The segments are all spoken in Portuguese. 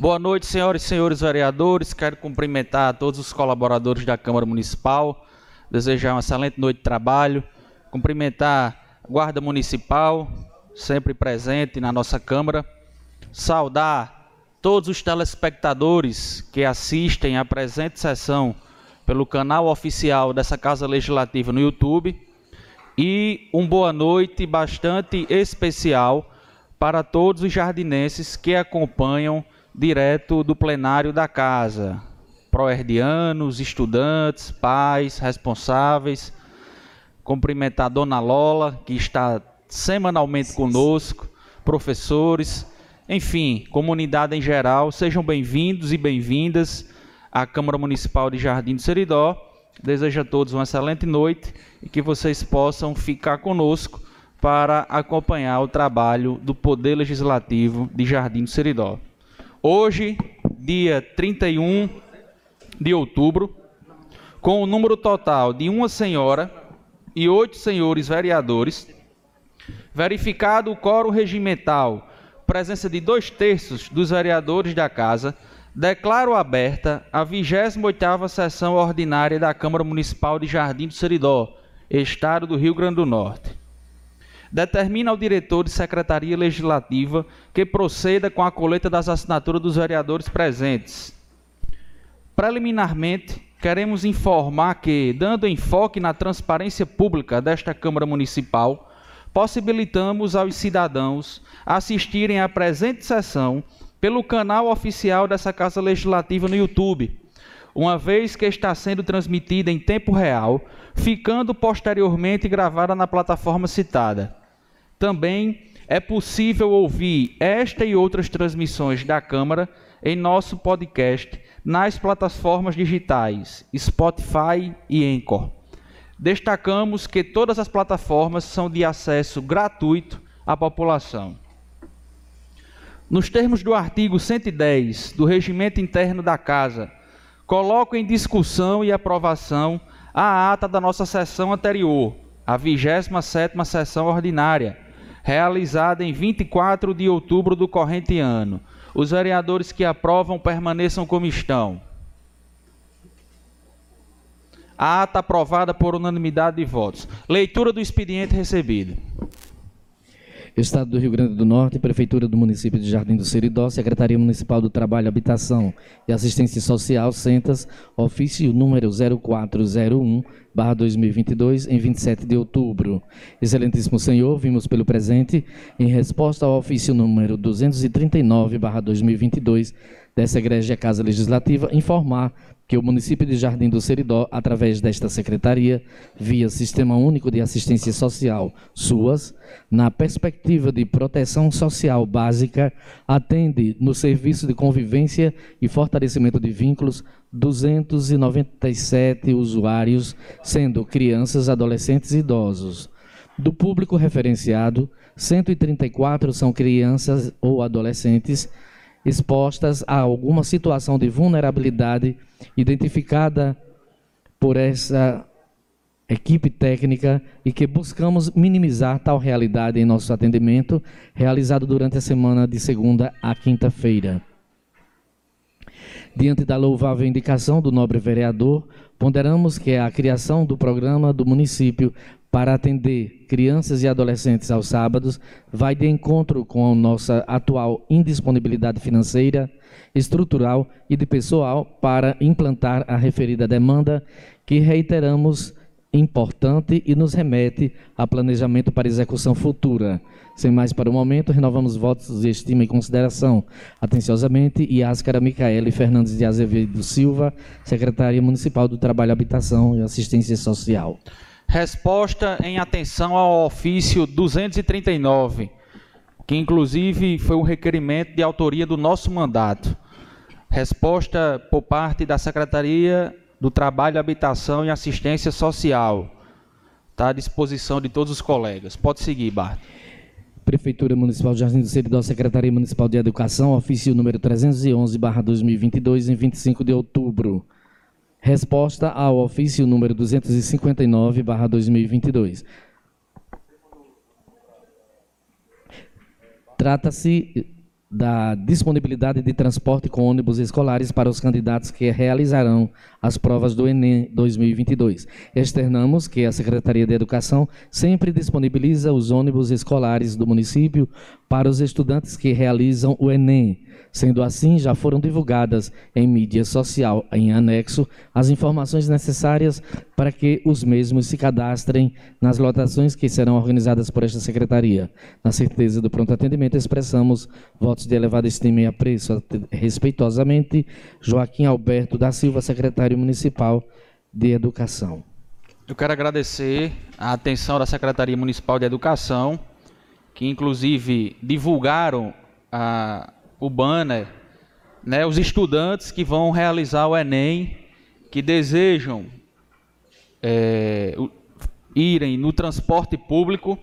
Boa noite, senhoras e senhores vereadores. Quero cumprimentar todos os colaboradores da Câmara Municipal, desejar uma excelente noite de trabalho, cumprimentar a Guarda Municipal, sempre presente na nossa Câmara, saudar todos os telespectadores que assistem à presente sessão pelo canal oficial dessa Casa Legislativa no YouTube. E um boa noite bastante especial para todos os jardinenses que acompanham direto do plenário da casa. Proerdianos, estudantes, pais, responsáveis. Cumprimentar a dona Lola, que está semanalmente conosco, professores, enfim, comunidade em geral. Sejam bem-vindos e bem-vindas à Câmara Municipal de Jardim do Seridó. Desejo a todos uma excelente noite e que vocês possam ficar conosco para acompanhar o trabalho do Poder Legislativo de Jardim do Seridó. Hoje, dia 31 de outubro, com o número total de uma senhora e oito senhores vereadores, verificado o quórum regimental, presença de dois terços dos vereadores da Casa, declaro aberta a 28ª sessão ordinária da Câmara Municipal de Jardim do Seridó, Estado do Rio Grande do Norte determina ao diretor de secretaria legislativa que proceda com a coleta das assinaturas dos vereadores presentes. Preliminarmente, queremos informar que, dando enfoque na transparência pública desta Câmara Municipal, possibilitamos aos cidadãos assistirem à presente sessão pelo canal oficial dessa Casa Legislativa no YouTube, uma vez que está sendo transmitida em tempo real, ficando posteriormente gravada na plataforma citada. Também é possível ouvir esta e outras transmissões da Câmara em nosso podcast nas plataformas digitais Spotify e Anchor. Destacamos que todas as plataformas são de acesso gratuito à população. Nos termos do artigo 110 do Regimento Interno da Casa, coloco em discussão e aprovação a ata da nossa sessão anterior, a 27ª sessão ordinária, realizada em 24 de outubro do corrente ano. Os vereadores que aprovam permaneçam como estão. A ata aprovada por unanimidade de votos. Leitura do expediente recebido. Estado do Rio Grande do Norte, Prefeitura do Município de Jardim do Seridó, Secretaria Municipal do Trabalho, Habitação e Assistência Social, Centas, ofício número 0401, barra 2022, em 27 de outubro. Excelentíssimo Senhor, vimos pelo presente, em resposta ao ofício número 239, barra 2022, dessa Igreja Casa Legislativa, informar que o município de Jardim do Seridó, através desta secretaria, via Sistema Único de Assistência Social, SUAS, na perspectiva de proteção social básica, atende no serviço de convivência e fortalecimento de vínculos 297 usuários, sendo crianças, adolescentes e idosos. Do público referenciado, 134 são crianças ou adolescentes expostas a alguma situação de vulnerabilidade identificada por essa equipe técnica e que buscamos minimizar tal realidade em nosso atendimento, realizado durante a semana de segunda a quinta-feira. Diante da louvável indicação do nobre vereador, ponderamos que a criação do programa do município para atender crianças e adolescentes aos sábados vai de encontro com a nossa atual indisponibilidade financeira, estrutural e de pessoal para implantar a referida demanda, que reiteramos importante e nos remete a planejamento para execução futura. Sem mais para o momento, renovamos votos de estima e consideração. Atenciosamente, Iáscara Micaele Fernandes de Azevedo Silva, Secretária Municipal do Trabalho, Habitação e Assistência Social. Resposta em atenção ao ofício 239, que inclusive foi um requerimento de autoria do nosso mandato. Resposta por parte da Secretaria do Trabalho, Habitação e Assistência Social. Está à disposição de todos os colegas. Pode seguir, Bart. Prefeitura Municipal de Jardim do Seridó, Secretaria Municipal de Educação, ofício número 311, 2022, em 25 de outubro. Resposta ao ofício número 259, 2022. Trata-se da disponibilidade de transporte com ônibus escolares para os candidatos que realizarão as provas do Enem 2022. Externamos que a Secretaria de Educação sempre disponibiliza os ônibus escolares do município para os estudantes que realizam o Enem. Sendo assim, já foram divulgadas em mídia social, em anexo, as informações necessárias para que os mesmos se cadastrem nas lotações que serão organizadas por esta secretaria. Na certeza do pronto atendimento, expressamos votos de elevada estima e apreço. Respeitosamente, Joaquim Alberto da Silva, secretário municipal de Educação. Eu quero agradecer a atenção da Secretaria Municipal de Educação, que inclusive divulgaram a o banner, né, os estudantes que vão realizar o Enem, que desejam é, irem no transporte público,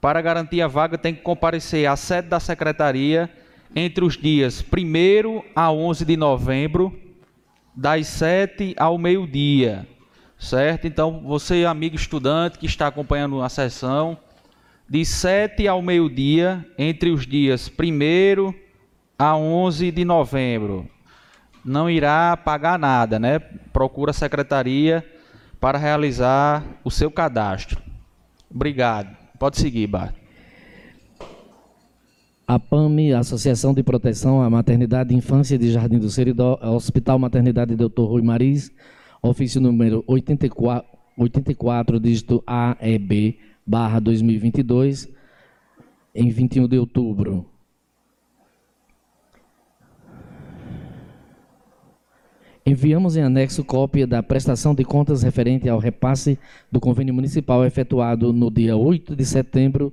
para garantir a vaga tem que comparecer à sede da secretaria entre os dias 1 a 11 de novembro, das 7 ao meio-dia, certo? Então, você, amigo estudante que está acompanhando a sessão, de 7 ao meio-dia, entre os dias 1 a 11 de novembro. Não irá pagar nada, né? Procura a secretaria para realizar o seu cadastro. Obrigado. Pode seguir, Bart. A PAMI, Associação de Proteção à Maternidade e Infância de Jardim do Seridó, Hospital Maternidade Dr. Rui Maris, ofício número 84, 84 dígito AEB, barra 2022, em 21 de outubro. Enviamos em anexo cópia da prestação de contas referente ao repasse do convênio municipal efetuado no dia 8 de setembro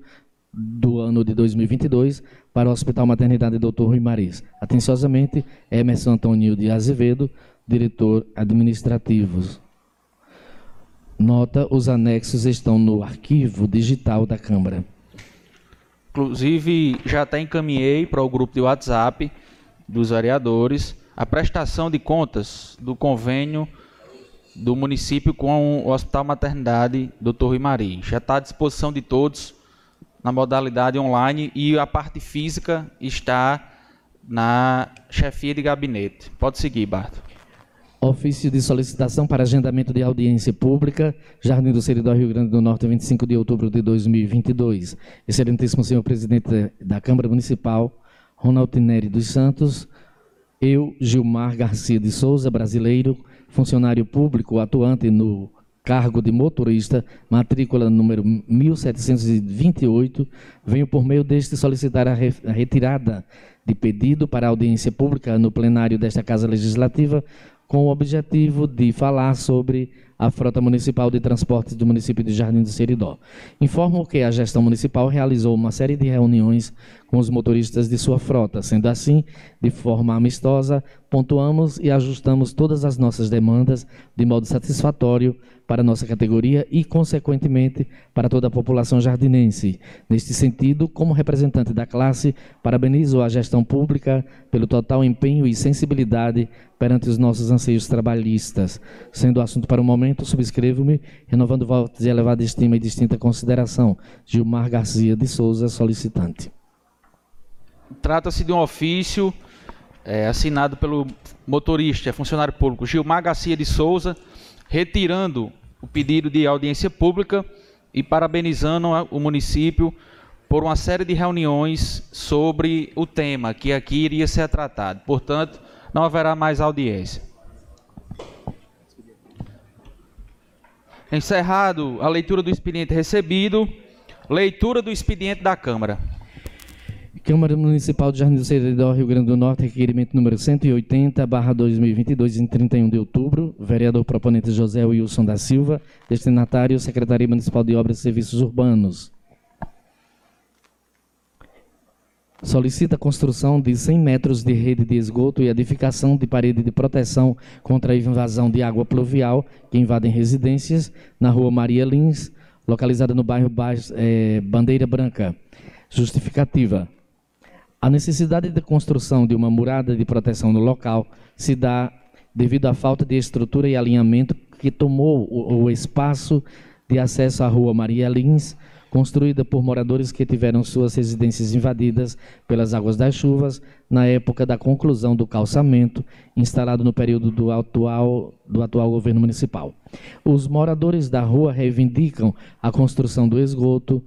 do ano de 2022 para o Hospital Maternidade Dr. Rui Maris. Atenciosamente, Emerson Antônio de Azevedo, diretor administrativo. Nota: os anexos estão no arquivo digital da Câmara. Inclusive, já até encaminhei para o grupo de WhatsApp dos vereadores a prestação de contas do convênio do município com o Hospital Maternidade Dr. Rui Mari. Já está à disposição de todos na modalidade online e a parte física está na chefia de gabinete. Pode seguir, Barto. Ofício de solicitação para agendamento de audiência pública, Jardim do Seridó, Rio Grande do Norte, 25 de outubro de 2022. Excelentíssimo senhor presidente da Câmara Municipal, Ronald Neri dos Santos, eu, Gilmar Garcia de Souza, brasileiro, funcionário público atuante no cargo de motorista, matrícula número 1728, venho por meio deste solicitar a, re a retirada de pedido para audiência pública no plenário desta Casa Legislativa, com o objetivo de falar sobre a frota municipal de transportes do município de Jardim do Seridó. Informo que a gestão municipal realizou uma série de reuniões com os motoristas de sua frota. Sendo assim, de forma amistosa, pontuamos e ajustamos todas as nossas demandas de modo satisfatório para nossa categoria e, consequentemente, para toda a população jardinense. Neste sentido, como representante da classe, parabenizo a gestão pública pelo total empenho e sensibilidade perante os nossos anseios trabalhistas. Sendo assunto para o momento, subscrevo-me, renovando votos de elevada estima e distinta consideração. Gilmar Garcia de Souza, solicitante. Trata-se de um ofício é, assinado pelo motorista, funcionário público Gilmar Garcia de Souza, retirando o pedido de audiência pública e parabenizando o município por uma série de reuniões sobre o tema que aqui iria ser tratado. Portanto, não haverá mais audiência. Encerrado a leitura do expediente recebido, leitura do expediente da Câmara. Câmara Municipal de Jardim do Seridó, Rio Grande do Norte, requerimento número 180, barra 2022, em 31 de outubro. Vereador proponente José Wilson da Silva, destinatário Secretaria Municipal de Obras e Serviços Urbanos. Solicita a construção de 100 metros de rede de esgoto e edificação de parede de proteção contra a invasão de água pluvial que invadem residências na rua Maria Lins, localizada no bairro é, Bandeira Branca. Justificativa. A necessidade de construção de uma murada de proteção no local se dá devido à falta de estrutura e alinhamento que tomou o, espaço de acesso à rua Maria Lins, construída por moradores que tiveram suas residências invadidas pelas águas das chuvas na época da conclusão do calçamento, instalado no período do atual, do atual governo municipal. Os moradores da rua reivindicam a construção do esgoto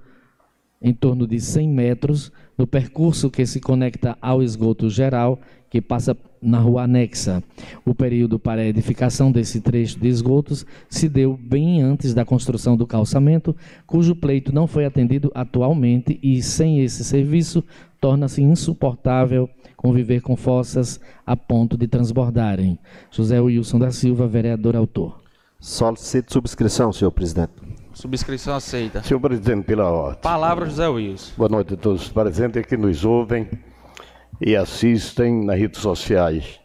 em torno de 100 metros no percurso que se conecta ao esgoto geral, que passa na rua anexa. O período para a edificação desse trecho de esgotos se deu bem antes da construção do calçamento, cujo pleito não foi atendido atualmente e, sem esse serviço, torna-se insuportável conviver com fossas a ponto de transbordarem. José Wilson da Silva, vereador autor. Solicito subscrição, senhor presidente. Subscrição aceita. Senhor presidente, pela ordem. Palavra, José Wilson. Boa noite a todos os presentes que nos ouvem e assistem nas redes sociais.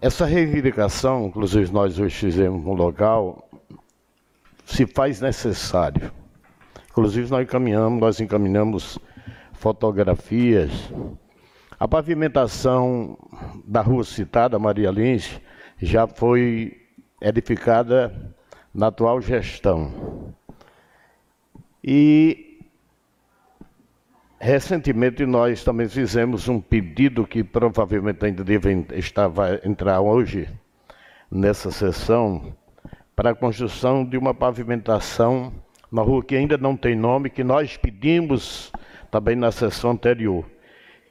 Essa reivindicação, inclusive nós hoje fizemos no local, se faz necessário. Inclusive nós encaminhamos, nós encaminhamos fotografias. A pavimentação da rua citada, Maria Lins, já foi edificada na atual gestão. E Recentemente nós também fizemos um pedido que provavelmente ainda deve estar, entrar hoje nessa sessão para a construção de uma pavimentação na rua que ainda não tem nome, que nós pedimos também na sessão anterior.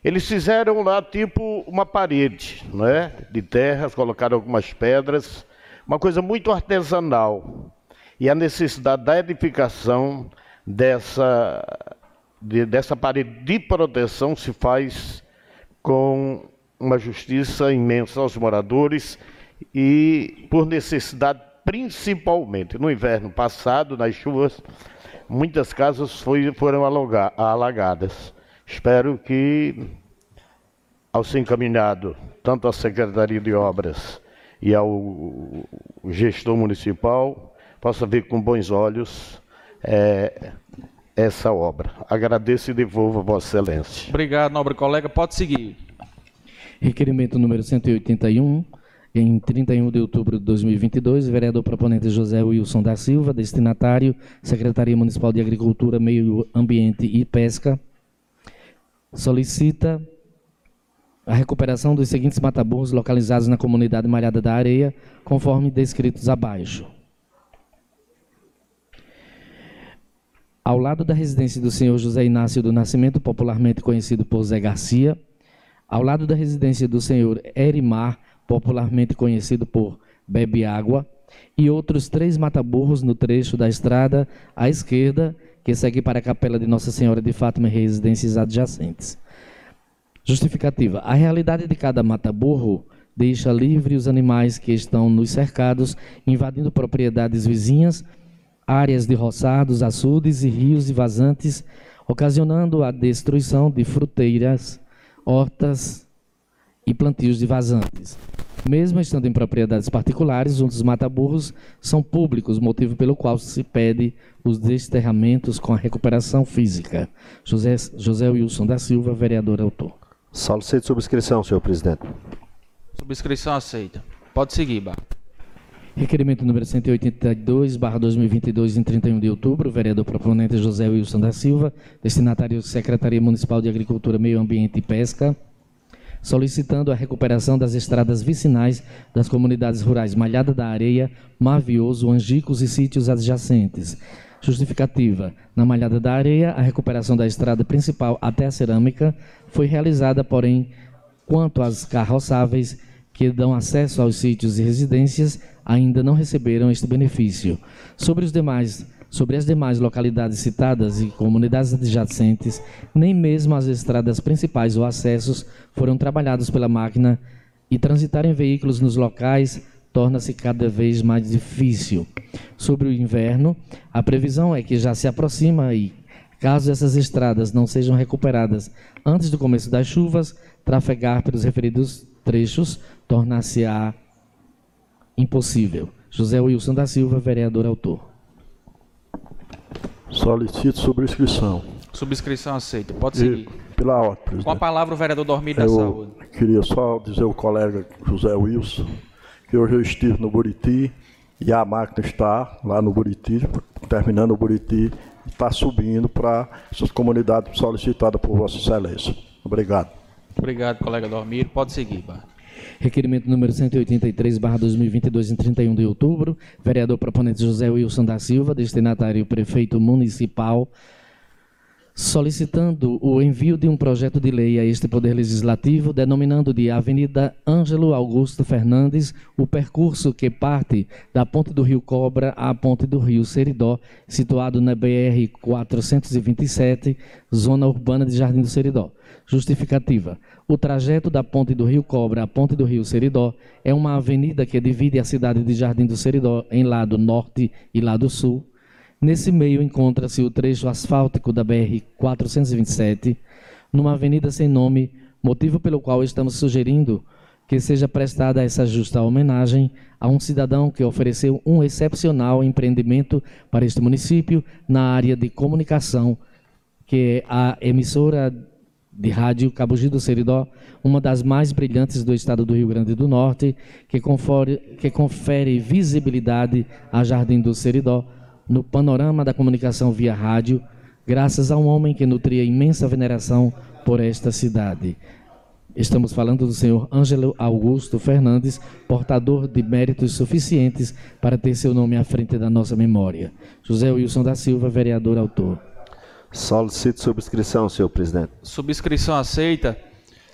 Eles fizeram lá tipo uma parede, não é? De terras, colocaram algumas pedras, uma coisa muito artesanal. E a necessidade da edificação dessa de, dessa parede de proteção se faz com uma justiça imensa aos moradores e por necessidade principalmente no inverno passado, nas chuvas, muitas casas foi, foram alagadas. Espero que, ao ser encaminhado tanto à Secretaria de Obras e ao gestor municipal, possa ver com bons olhos é, essa obra. Agradeço e devolvo a Vossa Excelência. Obrigado, nobre colega. Pode seguir. Requerimento número 181, em 31 de outubro de 2022, vereador proponente José Wilson da Silva, destinatário, Secretaria Municipal de Agricultura, Meio Ambiente e Pesca, solicita a recuperação dos seguintes mataburros localizados na comunidade Malhada da Areia, conforme descritos abaixo. ao lado da residência do senhor José Inácio do Nascimento, popularmente conhecido por Zé Garcia, ao lado da residência do senhor Erimar, popularmente conhecido por Bebe Água, e outros três mataburros no trecho da estrada à esquerda, que segue para a Capela de Nossa Senhora de Fátima e residências adjacentes. Justificativa. A realidade de cada mataburro deixa livre os animais que estão nos cercados, invadindo propriedades vizinhas, áreas de roçados, açudes e rios e vazantes, ocasionando a destruição de fruteiras, hortas e plantios de vazantes. Mesmo estando em propriedades particulares, os mataburros são públicos, motivo pelo qual se pede os desterramentos com a recuperação física. José, José Wilson da Silva, vereador autor. Solicito subscrição, senhor presidente. Subscrição aceita. Pode seguir, Bar. Requerimento número 182, barra 2022, em 31 de outubro, vereador proponente José Wilson da Silva, destinatário Secretaria Municipal de Agricultura, Meio Ambiente e Pesca, solicitando a recuperação das estradas vicinais das comunidades rurais Malhada da Areia, Mavioso, Angicos e sítios adjacentes. Justificativa. Na Malhada da Areia, a recuperação da estrada principal até a cerâmica foi realizada, porém, quanto às carroçáveis que dão acesso aos sítios e residências, ainda não receberam este benefício. Sobre os demais Sobre as demais localidades citadas e comunidades adjacentes, nem mesmo as estradas principais ou acessos foram trabalhados pela máquina e transitar em veículos nos locais torna-se cada vez mais difícil. Sobre o inverno, a previsão é que já se aproxima e, caso essas estradas não sejam recuperadas antes do começo das chuvas, trafegar pelos referidos trechos tornar-se-á impossível. José Wilson da Silva, vereador autor. Solicito subscrição. Subscrição aceita. Pode seguir. E, pela ordem. Com a palavra o vereador Dormir da Saúde. Queria só dizer ao colega José Wilson que hoje eu estive no Buriti e a máquina está lá no Buriti, terminando o Buriti está subindo para essas comunidades solicitadas por Vossa Excelência. Obrigado. Obrigado, colega Dormir. Pode seguir, Bart. Requerimento número 183, barra 2022, em 31 de outubro. Vereador proponente José Wilson da Silva, destinatário prefeito municipal, solicitando o envio de um projeto de lei a este Poder Legislativo, denominando de Avenida Ângelo Augusto Fernandes o percurso que parte da Ponte do Rio Cobra à Ponte do Rio Seridó, situado na BR 427, zona urbana de Jardim do Seridó. Justificativa. O trajeto da Ponte do Rio Cobra à Ponte do Rio Seridó é uma avenida que divide a cidade de Jardim do Seridó em lado norte e lado sul, Nesse meio encontra-se o trecho asfáltico da BR-427, numa avenida sem nome, motivo pelo qual estamos sugerindo que seja prestada essa justa homenagem a um cidadão que ofereceu um excepcional empreendimento para este município na área de comunicação, que é a emissora de rádio Cabugi do Seridó, uma das mais brilhantes do estado do Rio Grande do Norte, que confere, que confere visibilidade a Jardim do Seridó, no panorama da comunicação via rádio, graças a um homem que nutria imensa veneração por esta cidade. Estamos falando do senhor Ângelo Augusto Fernandes, portador de méritos suficientes para ter seu nome à frente da nossa memória. José Wilson da Silva, vereador autor. Solicito subscrição, senhor presidente. Subscrição aceita.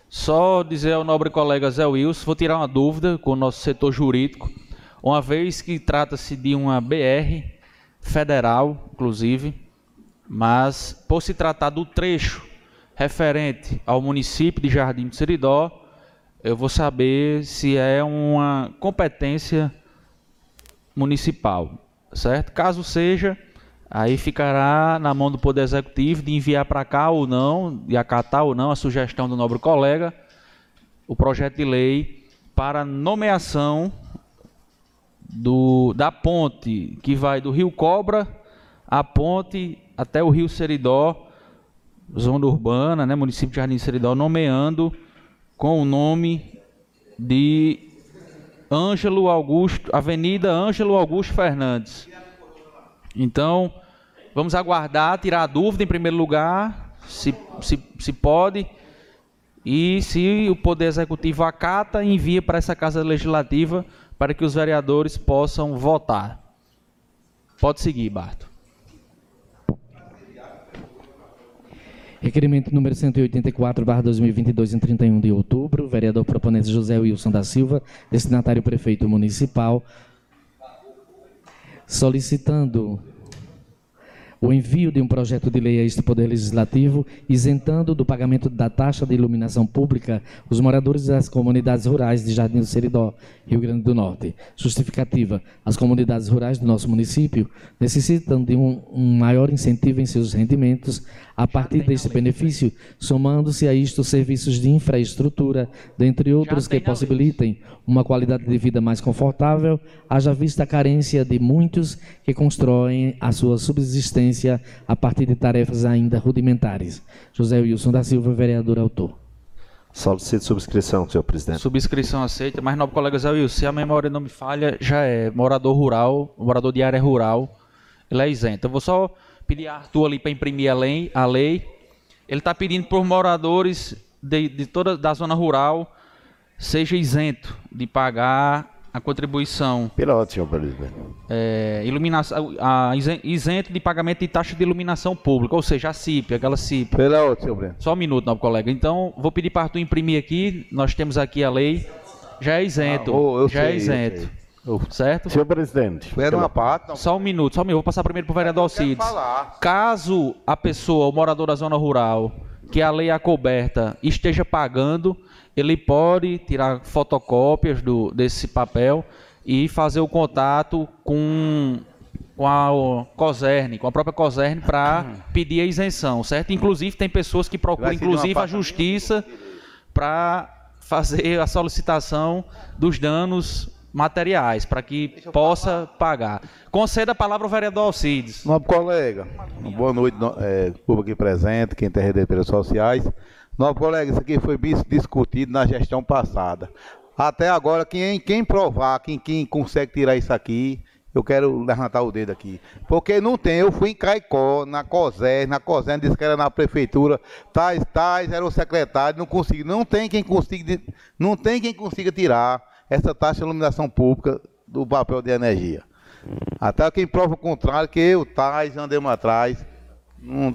Só dizer ao nobre colega Zé Wilson, vou tirar uma dúvida com o nosso setor jurídico, uma vez que trata-se de uma BR, federal, inclusive, mas por se tratar do trecho referente ao município de Jardim de Seridó, eu vou saber se é uma competência municipal, certo? Caso seja, aí ficará na mão do Poder Executivo de enviar para cá ou não, de acatar ou não a sugestão do nobre colega, o projeto de lei para nomeação do, da ponte que vai do Rio Cobra a ponte até o Rio Seridó, zona urbana, né, município de Jardim Seridó, nomeando com o nome de Ângelo Augusto, Avenida Ângelo Augusto Fernandes. Então, vamos aguardar, tirar a dúvida em primeiro lugar, se, se, se pode, e se o Poder Executivo acata, envia para essa Casa Legislativa para que os vereadores possam votar. Pode seguir, Barto. Requerimento número 184, barra 2022, em 31 de outubro. Vereador proponente José Wilson da Silva, destinatário prefeito municipal, solicitando o envio de um projeto de lei a este Poder Legislativo, isentando do pagamento da taxa de iluminação pública os moradores das comunidades rurais de Jardim do Seridó, Rio Grande do Norte. Justificativa: as comunidades rurais do nosso município necessitam de um, um maior incentivo em seus rendimentos a partir deste benefício, somando-se a isto serviços de infraestrutura, dentre outros que possibilitem uma qualidade de vida mais confortável, haja vista a carência de muitos que constroem a sua subsistência a partir de tarefas ainda rudimentares. José Wilson da Silva, vereador autor. Solicito subscrição, senhor presidente. Subscrição aceita, mas nobre colega Zé Wilson, se a memória não me falha, já é morador rural, morador de área rural, ele é isento. Eu vou só pedir a Arthur ali para imprimir a lei, a lei. Ele está pedindo para os moradores de, de toda da zona rural seja isento de pagar a contribuição. Pela ordem, senhor presidente. É, iluminação, a, isento de pagamento de taxa de iluminação pública, ou seja, a CIP, aquela CIP. Pela ordem, senhor presidente. Só um minuto, nobre colega. Então, vou pedir para Arthur imprimir aqui. Nós temos aqui a lei. Já é isento. Ah, oh, já é sei, é isento. Certo? Senhor presidente. Espera uma parte. Não... Só um minuto, só um minuto. Vou passar primeiro para o vereador Alcides. Caso a pessoa, o morador da zona rural, que a lei é coberta, esteja pagando, ele pode tirar fotocópias do, desse papel e fazer o contato com, com a COSERN, com a própria COSERN, para pedir a isenção, certo? Inclusive, tem pessoas que procuram, inclusive, a justiça para fazer a solicitação dos danos materiais para que possa pagar. Conceda a palavra ao vereador Alcides. Nobre colega, boa noite, é, público aqui presente, quem tem redes sociais. Nobre colega, isso aqui foi discutido na gestão passada. Até agora, quem, quem provar, quem, quem consegue tirar isso aqui, eu quero levantar o dedo aqui. Porque não tem, eu fui em Caicó, na COSER, na COSER disse que era na prefeitura, tais, tais, era o secretário, não consegui, não tem quem consiga, não tem quem consiga tirar essa taxa de iluminação pública do papel de energia. Até quem prova o contrário, que eu, tais, andemos atrás, não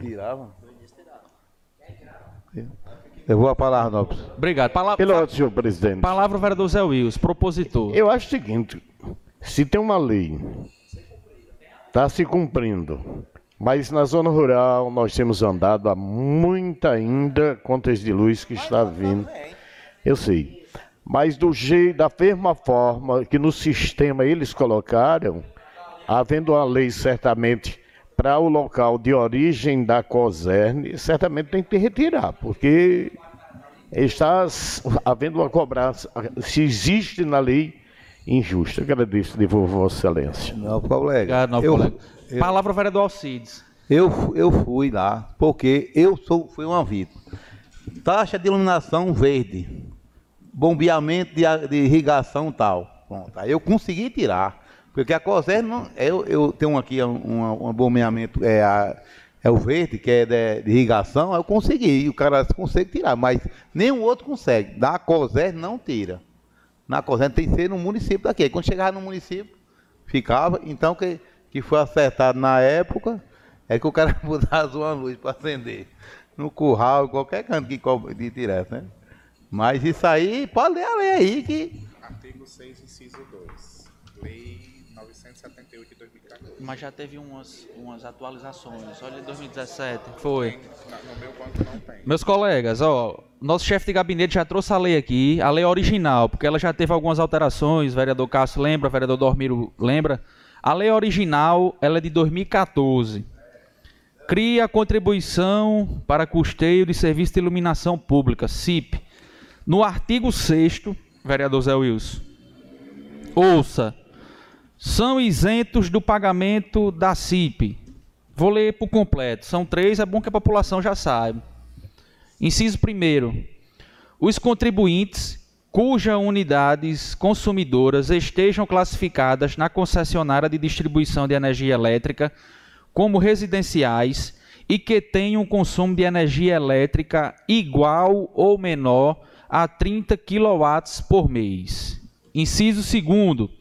tirava. Eu vou a palavra, Nobres. Obrigado. Palavra, Pelo senhor presidente. palavra o vereador Zé Wills, propositor. Eu acho o seguinte, se tem uma lei, está se cumprindo, mas na zona rural nós temos andado há muito ainda contas de luz que está vindo. Eu sei. Mas do jeito, da mesma forma que no sistema eles colocaram, havendo uma lei certamente para o local de origem da COSERN, certamente tem que retirar, porque está havendo uma cobrança, se existe na lei injusta. Agradeço de Vossa Excelência. Não, colega. Novo eu, colega. eu- Palavra ao vereador Alcides. Eu, eu fui lá, porque eu sou, fui uma vítima. Taxa de iluminação verde, bombeamento de, de irrigação tal. Pronto. Aí eu consegui tirar. Porque a COSER. Eu, eu tenho aqui um, um, bombeamento, é, a- é o verde, que é de, de irrigação, eu consegui. O cara consegue tirar, mas nenhum outro consegue. Da COSER não tira. Na COSER tem que ser no município daqui. Quando chegava no município, ficava. Então, que, que foi acertado na época, é que o cara botasse uma luz para acender. No curral, qualquer canto que de tivesse, né? Mas isso aí, pode ler a lei aí que. Artigo 6, inciso 2. Lei 978 de 2014. Mas já teve umas, umas atualizações. Olha, em 2017. Foi. No meu banco não tem. Meus colegas, ó, nosso chefe de gabinete já trouxe a lei aqui, a lei original, porque ela já teve algumas alterações, vereador Cássio lembra, o vereador Dormiro lembra. A lei original, ela é de 2014. Cria a contribuição para custeio de serviço de iluminação pública, CIP. No artigo 6 vereador Zé Wilson, ouça, são isentos do pagamento da CIP. Vou ler por completo, são três, é bom que a população já saiba. Inciso 1. Os contribuintes cujas unidades consumidoras estejam classificadas na concessionária de distribuição de energia elétrica como residenciais e que tenham um consumo de energia elétrica igual ou menor a 30 kW por mês. Inciso 2.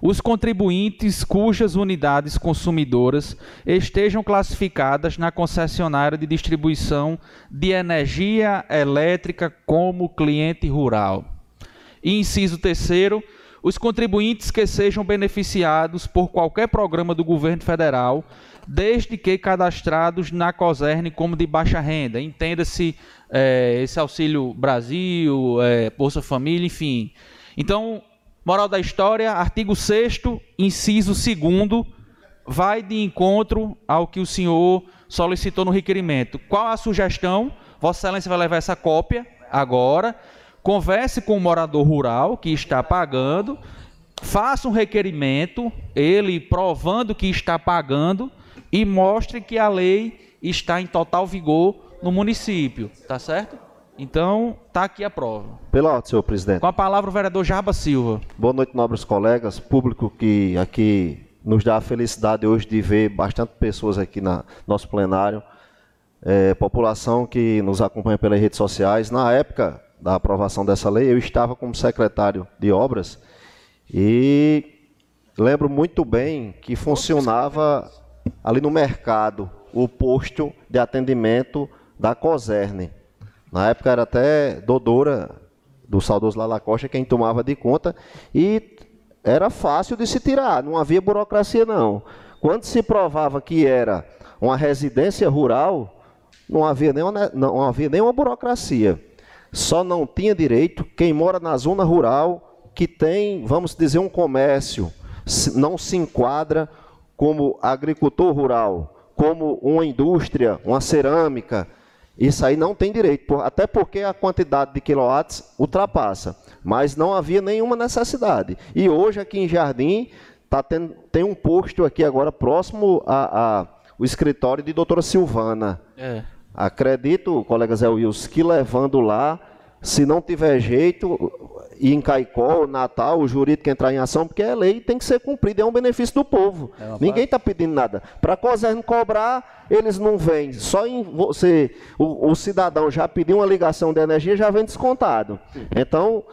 Os contribuintes cujas unidades consumidoras estejam classificadas na concessionária de distribuição de energia elétrica como cliente rural. E inciso terceiro, os contribuintes que sejam beneficiados por qualquer programa do governo federal, desde que cadastrados na COSERN como de baixa renda. Entenda-se eh, esse Auxílio Brasil, eh, Bolsa Família, enfim. Então, moral da história, artigo 6 inciso 2 vai de encontro ao que o senhor solicitou no requerimento. Qual a sugestão? Vossa Excelência vai levar essa cópia agora, converse com o morador rural que está pagando, faça um requerimento, ele provando que está pagando e mostre que a lei está em total vigor no município, tá certo? Então, tá aqui a prova. Pela ordem, senhor presidente. Com a palavra o vereador Jarba Silva. Boa noite, nobres colegas, público que aqui nos dá a felicidade hoje de ver bastante pessoas aqui no nosso plenário, é, população que nos acompanha pelas redes sociais. Na época da aprovação dessa lei, eu estava como secretário de obras e lembro muito bem que funcionava ali no mercado o posto de atendimento da COSERN. Na época era até Dodora, do saudoso Lala Costa, quem tomava de conta, e era fácil de se tirar, não havia burocracia não. Quando se provava que era uma residência rural, não havia nenhuma, não havia nenhuma burocracia. Só não tinha direito quem mora na zona rural, que tem, vamos dizer, um comércio, não se enquadra como agricultor rural, como uma indústria, uma cerâmica, isso aí não tem direito, até porque a quantidade de quilowatts ultrapassa. Mas não havia nenhuma necessidade. E hoje aqui em Jardim tá tendo, tem um posto aqui agora próximo a, a- o escritório de doutora Silvana. É. Acredito, colega Zé Wilson, que levando lá se não tiver jeito, e em Caicó, Natal, o jurídico entrar em ação, porque é lei tem que ser cumprida, é um benefício do povo. É Ninguém está pedindo nada. Para a COSERN cobrar, eles não vêm. Só em você, o, o, cidadão já pediu uma ligação de energia, já vem descontado. Então,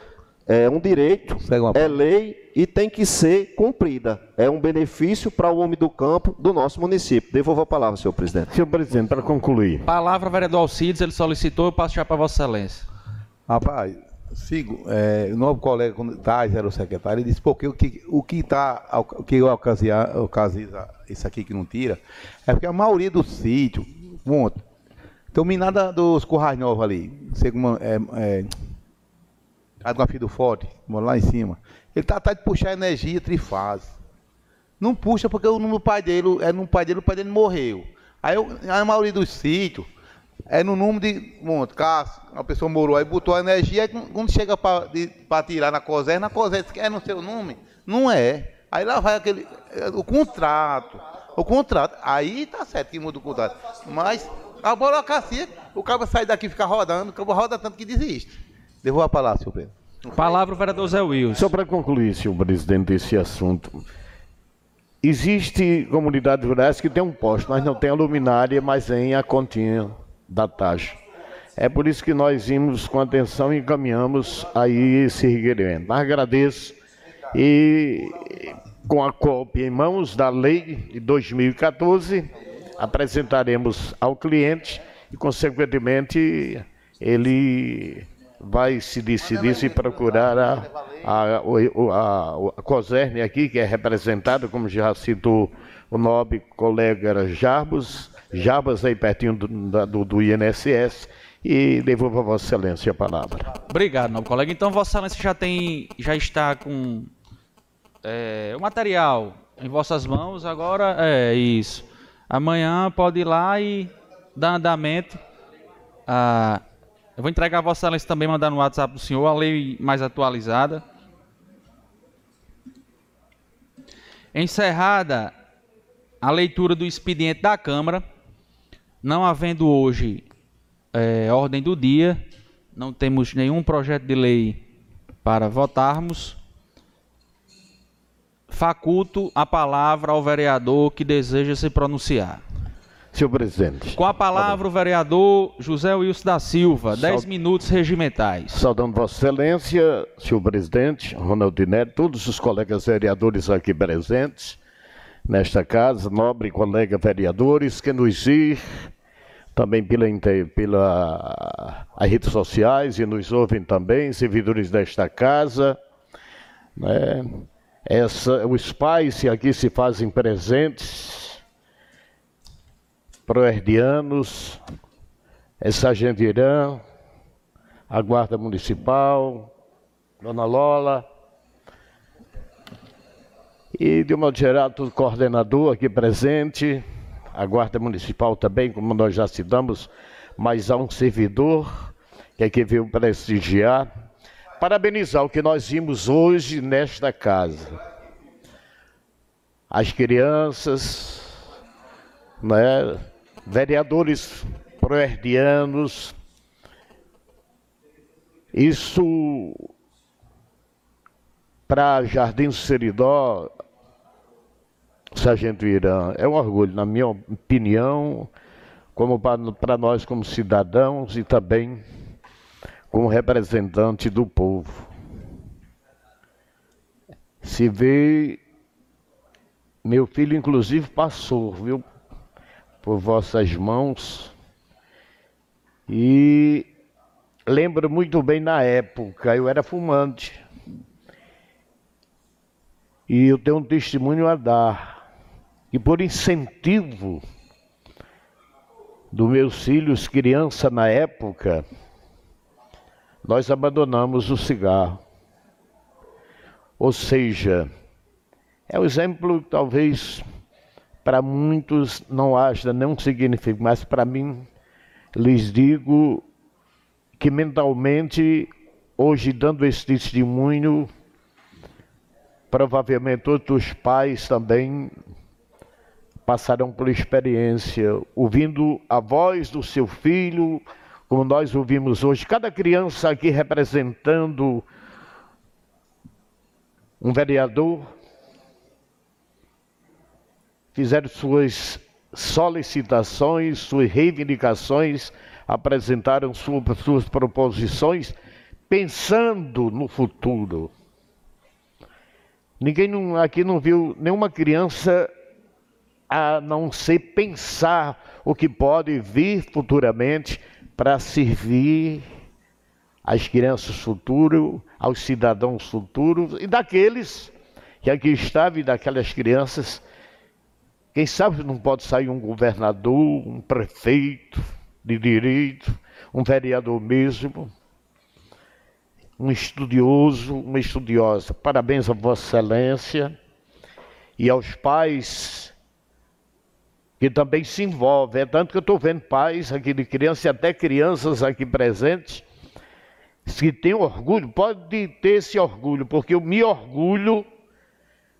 é um direito, é lei e tem que ser cumprida. É um benefício para o homem do campo do nosso município. Devolvo a palavra, senhor presidente. Senhor presidente, para concluir. Palavra, vereador Alcides, ele solicitou, eu passo já para Vossa Excelência. Rapaz, sigo, é, o novo colega, quando Tais era o secretário, ele disse, porque o que o que está, o que ocasiona, isso aqui que não tira, é porque a maioria do sítio, monta, tem minada dos Currais Novos ali, segundo, é, é, a do Filho Forte, mora lá em cima, ele está atrás de puxar energia trifase. Não puxa porque o número do pai dele, é no pai dele, o pai dele morreu. Aí a maioria dos sítios, é no número de monte, caso a pessoa morou aí, botou a energia, aí quando chega para tirar na COSER, na COSER é no seu nome? Não é. Aí lá vai aquele. O contrato. O contrato. Aí tá certo que muda o contrato. Mas a burocracia, o cabo sai daqui e fica rodando, o cabo roda tanto que desiste. Devolvo a palavra, senhor Pedro. Palavra o vereador Zé Wilson. Só para concluir, senhor presidente, esse assunto. Existe comunidades rurais que tem um posto, mas não tem a luminária, mas tem a continha da taxa. É por isso que nós vimos com atenção e encaminhamos aí esse requerimento. Agradeço e com a cópia em mãos da lei de 2014, apresentaremos ao cliente e, consequentemente, ele vai se decidir se procurar a, a, a, a COSERN aqui, que é representada, como já citou o nobre colega Jarbos, Jabas aí pertinho do, do, do INSS e devolvo a Vossa Excelência a palavra. Obrigado, nobre colega. Então, Vossa Excelência já tem, já está com é, o material em vossas mãos. Agora é isso. Amanhã pode ir lá e dar andamento. Ah, eu vou entregar a Vossa Excelência também, mandar no WhatsApp do senhor a lei mais atualizada. Encerrada a leitura do expediente da Câmara. Não havendo hoje é, ordem do dia, não temos nenhum projeto de lei para votarmos. Faculto a palavra ao vereador que deseja se pronunciar. Senhor presidente. Com a palavra o vereador José Wilson da Silva, 10 minutos regimentais. Saudando Vossa Excelência, senhor presidente, Ronaldo Neto, todos os colegas vereadores aqui presentes nesta casa, nobre colega vereadores que nos ir também pela, pela as redes sociais e nos ouvem também, servidores desta casa. Né? Essa, os pais aqui se fazem presentes, proerdianos, Sargento Irã, a Guarda Municipal, Dona Lola, e de modo geral, todo coordenador aqui presente, a Guarda Municipal também, como nós já citamos, mas há um servidor que aqui veio prestigiar, parabenizar o que nós vimos hoje nesta casa. As crianças, né, vereadores proerdianos, isso para Jardim Seridó Sargento Irã, é um orgulho, na minha opinião, como para nós como cidadãos e também como representante do povo. Se vê, meu filho inclusive passou, viu, por vossas mãos e lembro muito bem na época, eu era fumante. E eu tenho um testemunho a dar e por incentivo dos meus filhos, criança na época, nós abandonamos o cigarro. Ou seja, é um exemplo talvez para muitos não haja nenhum significado, mas para mim lhes digo que mentalmente, hoje dando esse testemunho, provavelmente outros pais também passaram por experiência, ouvindo a voz do seu filho, como nós ouvimos hoje, cada criança aqui representando um vereador, fizeram suas solicitações, suas reivindicações, apresentaram suas, proposições, pensando no futuro. Ninguém aqui não viu nenhuma criança a não ser pensar o que pode vir futuramente para servir às crianças futuras, aos cidadãos futuros e daqueles que aqui estavam e daquelas crianças. Quem sabe não pode sair um governador, um prefeito de direito, um vereador mesmo, um estudioso, uma estudiosa. Parabéns a Vossa Excelência e aos pais que também se envolvem. É tanto que eu estou vendo pais aqui de crianças e até crianças aqui presentes que têm orgulho, pode ter esse orgulho, porque eu me orgulho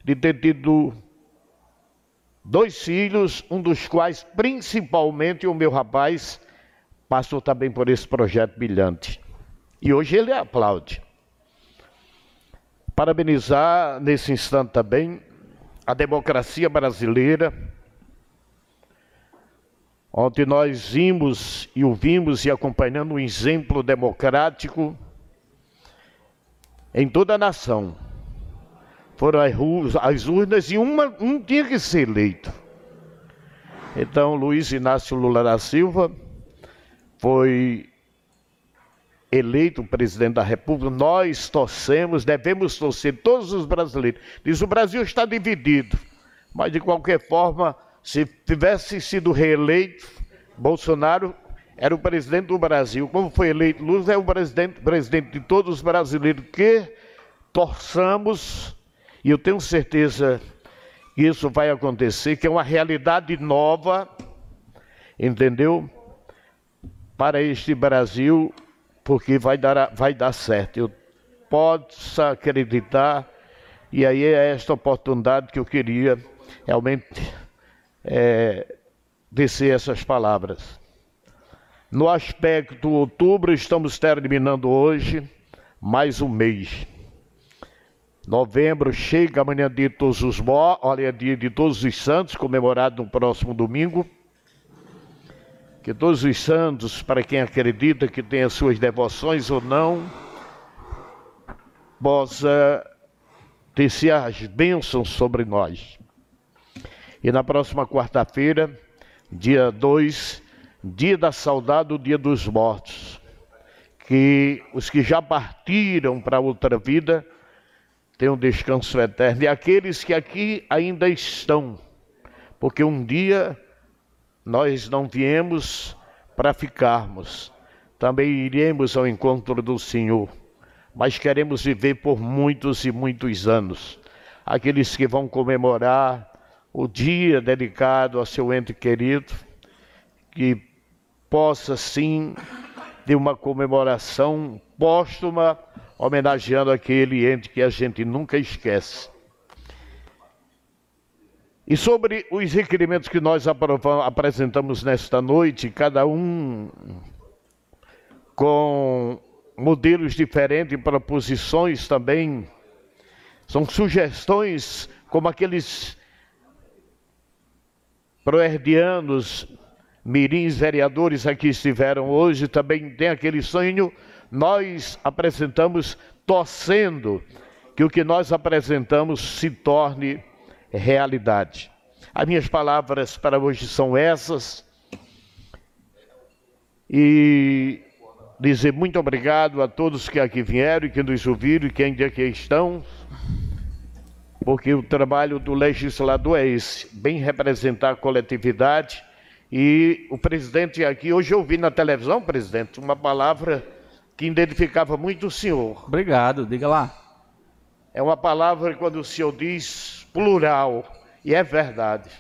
de ter tido dois filhos, um dos quais principalmente o meu rapaz passou também por esse projeto brilhante. E hoje ele aplaude. Parabenizar nesse instante também a democracia brasileira. Ontem nós vimos e ouvimos e acompanhando um exemplo democrático em toda a nação. Foram as urnas e uma, um tinha que ser eleito. Então, Luiz Inácio Lula da Silva foi eleito presidente da República, nós torcemos, devemos torcer, todos os brasileiros. Diz: o Brasil está dividido, mas de qualquer forma, se tivesse sido reeleito, Bolsonaro era o presidente do Brasil. Como foi eleito Lula, é o presidente, presidente de todos os brasileiros que torçamos, e eu tenho certeza que isso vai acontecer, que é uma realidade nova, entendeu? Para este Brasil porque vai dar, vai dar certo. Eu posso acreditar, e aí é esta oportunidade que eu queria realmente é, descer essas palavras. No aspecto outubro, estamos terminando hoje mais um mês. Novembro chega amanhã de todos os olha dia de todos os santos, comemorado no próximo domingo. Que todos os santos, para quem acredita que tem as suas devoções ou não, possa descer as bênçãos sobre nós. E na próxima quarta-feira, dia 2, dia da saudade, o dia dos mortos. Que os que já partiram para outra vida tenham descanso eterno. E aqueles que aqui ainda estão, porque um dia nós não viemos para ficarmos, também iremos ao encontro do Senhor, mas queremos viver por muitos e muitos anos. Aqueles que vão comemorar o dia dedicado ao seu ente querido, que possa sim ter uma comemoração póstuma homenageando aquele ente que a gente nunca esquece. E sobre os requerimentos que nós apresentamos nesta noite, cada um com modelos diferentes, proposições também, são sugestões como aqueles proerdianos, mirins vereadores aqui estiveram hoje, também tem aquele sonho, nós apresentamos torcendo que o que nós apresentamos se torne realidade. As minhas palavras para hoje são essas. E dizer muito obrigado a todos que aqui vieram e que nos ouviram e que ainda aqui estão, porque o trabalho do legislador é esse, bem representar a coletividade. E o presidente aqui, hoje eu ouvi na televisão, presidente, uma palavra que identificava muito o senhor. Obrigado, diga lá. É uma palavra quando o senhor diz plural, e é verdade.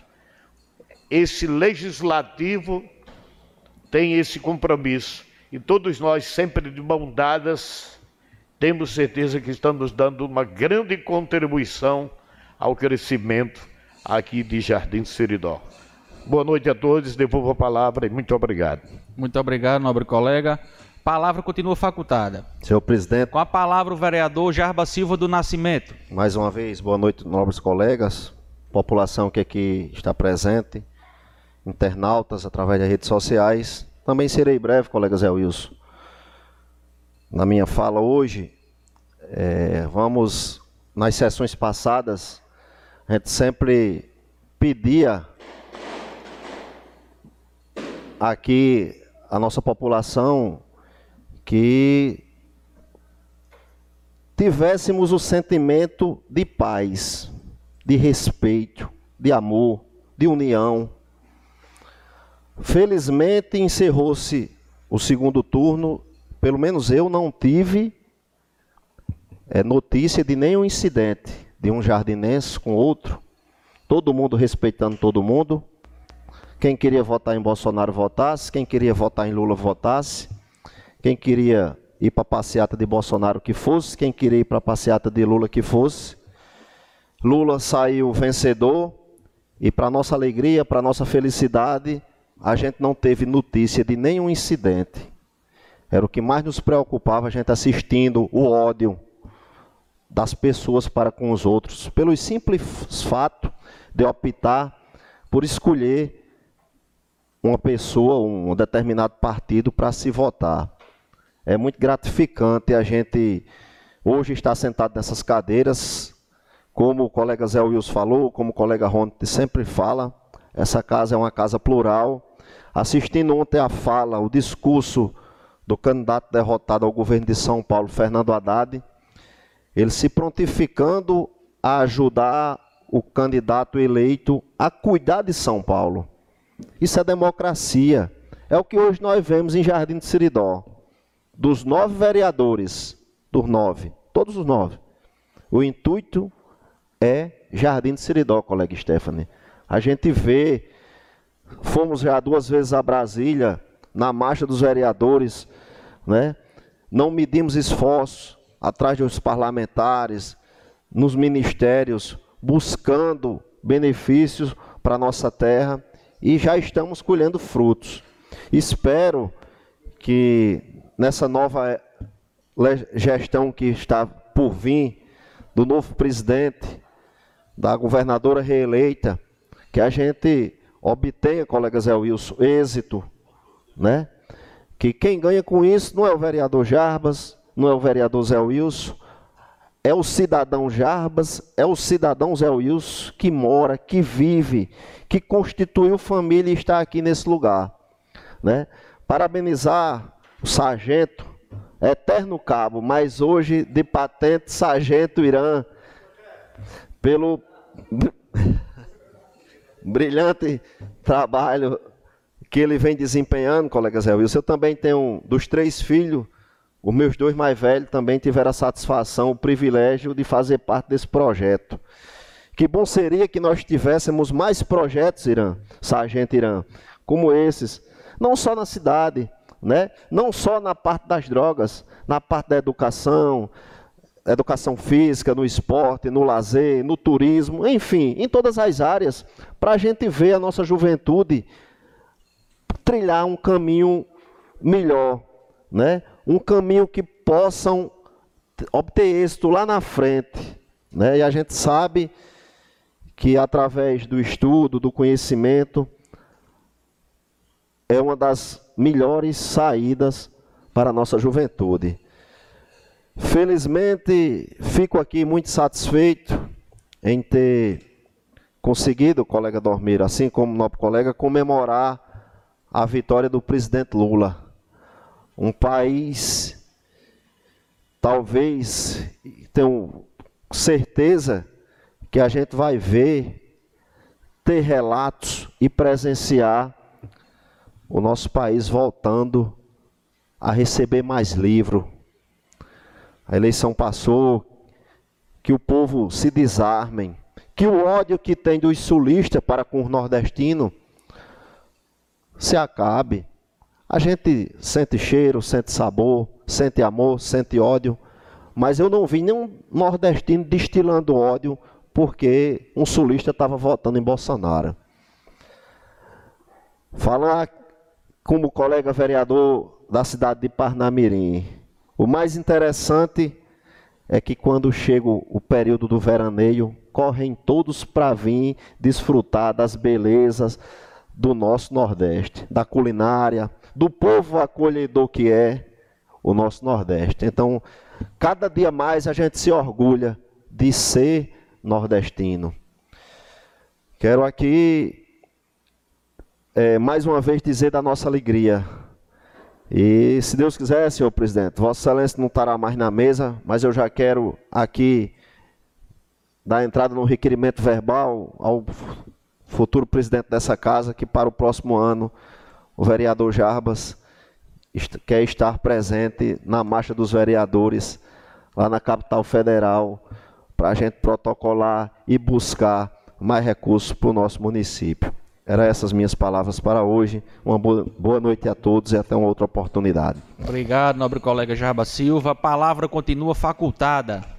Esse legislativo tem esse compromisso, e todos nós, sempre de mão dadas, temos certeza que estamos dando uma grande contribuição ao crescimento aqui de Jardim Seridó. Boa noite a todos, devolvo a palavra e muito obrigado. Muito obrigado, nobre colega. Palavra continua facultada. Senhor presidente. Com a palavra o vereador Jarba Silva do Nascimento. Mais uma vez, boa noite, nobres colegas, população que aqui está presente, internautas através das redes sociais. Também serei breve, colega Zé Wilson. Na minha fala hoje, é, vamos, nas sessões passadas, a gente sempre pedia aqui a nossa população que tivéssemos o sentimento de paz, de respeito, de amor, de união. Felizmente encerrou-se o segundo turno, pelo menos eu não tive é, notícia de nenhum incidente de um jardinense com outro, todo mundo respeitando todo mundo. Quem queria votar em Bolsonaro votasse, quem queria votar em Lula votasse. Quem queria ir para a passeata de Bolsonaro que fosse, quem queria ir para a passeata de Lula que fosse. Lula saiu vencedor e para nossa alegria, para nossa felicidade, a gente não teve notícia de nenhum incidente. Era o que mais nos preocupava, a gente assistindo o ódio das pessoas para com os outros, pelo simples fato de optar por escolher uma pessoa, um determinado partido para se votar. É muito gratificante a gente hoje estar sentado nessas cadeiras, como o colega Zé Wilson falou, como o colega Ronte sempre fala, essa casa é uma casa plural. Assistindo ontem a fala, o discurso do candidato derrotado ao governo de São Paulo, Fernando Haddad, ele se prontificando a ajudar o candidato eleito a cuidar de São Paulo. Isso é democracia. É o que hoje nós vemos em Jardim de Siridó dos nove vereadores, dos nove, todos os nove, o intuito é Jardim de Seridó, colega Stephanie. A gente vê, fomos já duas vezes a Brasília, na marcha dos vereadores, né? não medimos esforços atrás dos parlamentares, nos ministérios, buscando benefícios para a nossa terra e já estamos colhendo frutos. Espero que nessa nova eh, gestão que está por vir, do novo presidente, da governadora reeleita, que a gente obtenha, colega Zé Wilson, êxito, né? Que quem ganha com isso não é o vereador Jarbas, não é o vereador Zé Wilson, é o cidadão Jarbas, é o cidadão Zé Wilson que mora, que vive, que constituiu família e está aqui nesse lugar, né? Parabenizar o sargento, eterno cabo, mas hoje de patente sargento Irã, pelo brilhante trabalho que ele vem desempenhando, colega Zé Wilson. Eu também tenho, dos três filhos, os meus dois mais velhos também tiveram a satisfação, o privilégio de fazer parte desse projeto. Que bom seria que nós tivéssemos mais projetos, Irã, Sargento Irã, como esses, não só na cidade, né? não só na parte das drogas, na parte da educação, educação física, no esporte, no lazer, no turismo, enfim, em todas as áreas, para a gente ver a nossa juventude trilhar um caminho melhor, né? um caminho que possam obter êxito lá na frente. Né? E a gente sabe que através do estudo, do conhecimento, é uma das melhores saídas para a nossa juventude. Felizmente, fico aqui muito satisfeito em ter conseguido, colega Dormir, assim como o nosso colega, comemorar a vitória do presidente Lula. Um país, talvez, tenho certeza que a gente vai ver, ter relatos e presenciar o nosso país voltando a receber mais livro. A eleição passou, que o povo se desarmem, que o ódio que tem dos sulistas para com os nordestinos se acabe. A gente sente cheiro, sente sabor, sente amor, sente ódio, mas eu não vi nenhum nordestino destilando ódio porque um sulista estava votando em Bolsonaro. Falar como colega vereador da cidade de Parnamirim. O mais interessante é que quando chega o período do veraneio, correm todos para vir desfrutar das belezas do nosso Nordeste, da culinária, do povo acolhedor que é o nosso Nordeste. Então, cada dia mais a gente se orgulha de ser nordestino. Quero aqui é, mais uma vez dizer da nossa alegria. E se Deus quiser, senhor presidente, Vossa Excelência não estará mais na mesa, mas eu já quero aqui dar entrada no requerimento verbal ao futuro presidente dessa casa, que para o próximo ano o vereador Jarbas quer estar presente na marcha dos vereadores lá na capital federal para a gente protocolar e buscar mais recursos para o nosso município. Eram essas minhas palavras para hoje. Uma boa noite a todos e até uma outra oportunidade. Obrigado, nobre colega Jarba Silva. A palavra continua facultada.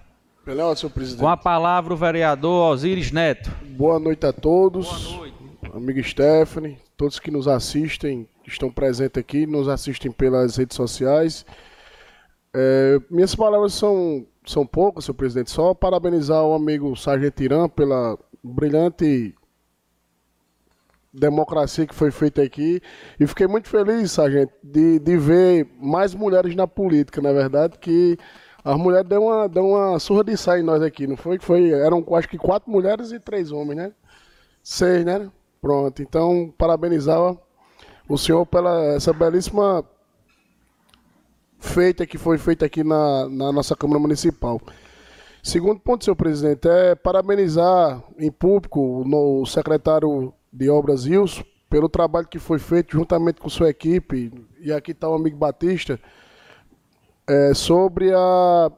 Melhor, senhor presidente. Com a palavra o vereador Osiris Neto. Boa noite a todos. Boa noite. Amigo Stephanie, todos que nos assistem, que estão presentes aqui, nos assistem pelas redes sociais. É, minhas palavras são, são poucas, senhor presidente. Só parabenizar o amigo Sargento Irã pela brilhante democracia que foi feita aqui. E fiquei muito feliz, Sargento, de, de ver mais mulheres na política, na verdade, que as mulheres deu uma, deu uma surra de sair nós aqui, não foi? foi eram acho que quatro mulheres e três homens, né? Seis, né? Pronto. Então, parabenizar o senhor pela essa belíssima feita que foi feita aqui na, na nossa Câmara Municipal. Segundo ponto, senhor presidente, é parabenizar em público o secretário de Obras Rios pelo trabalho que foi feito juntamente com sua equipe, e aqui está o amigo Batista, é, sobre a,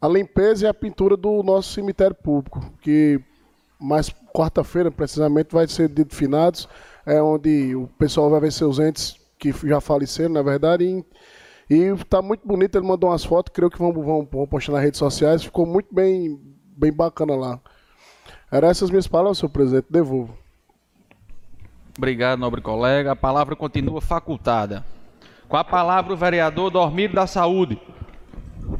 a limpeza e a pintura do nosso cemitério público, que mais quarta-feira, precisamente, vai ser dia de finados, é onde o pessoal vai ver seus entes que já faleceram, na verdade, e está muito bonito, ele mandou umas fotos, creio que vão, vão, vão postar nas redes sociais, ficou muito bem, bem bacana lá. Eram essas minhas palavras, senhor presidente, devolvo. Obrigado, nobre colega. A palavra continua facultada. Com a palavra, o vereador Dormir da Saúde.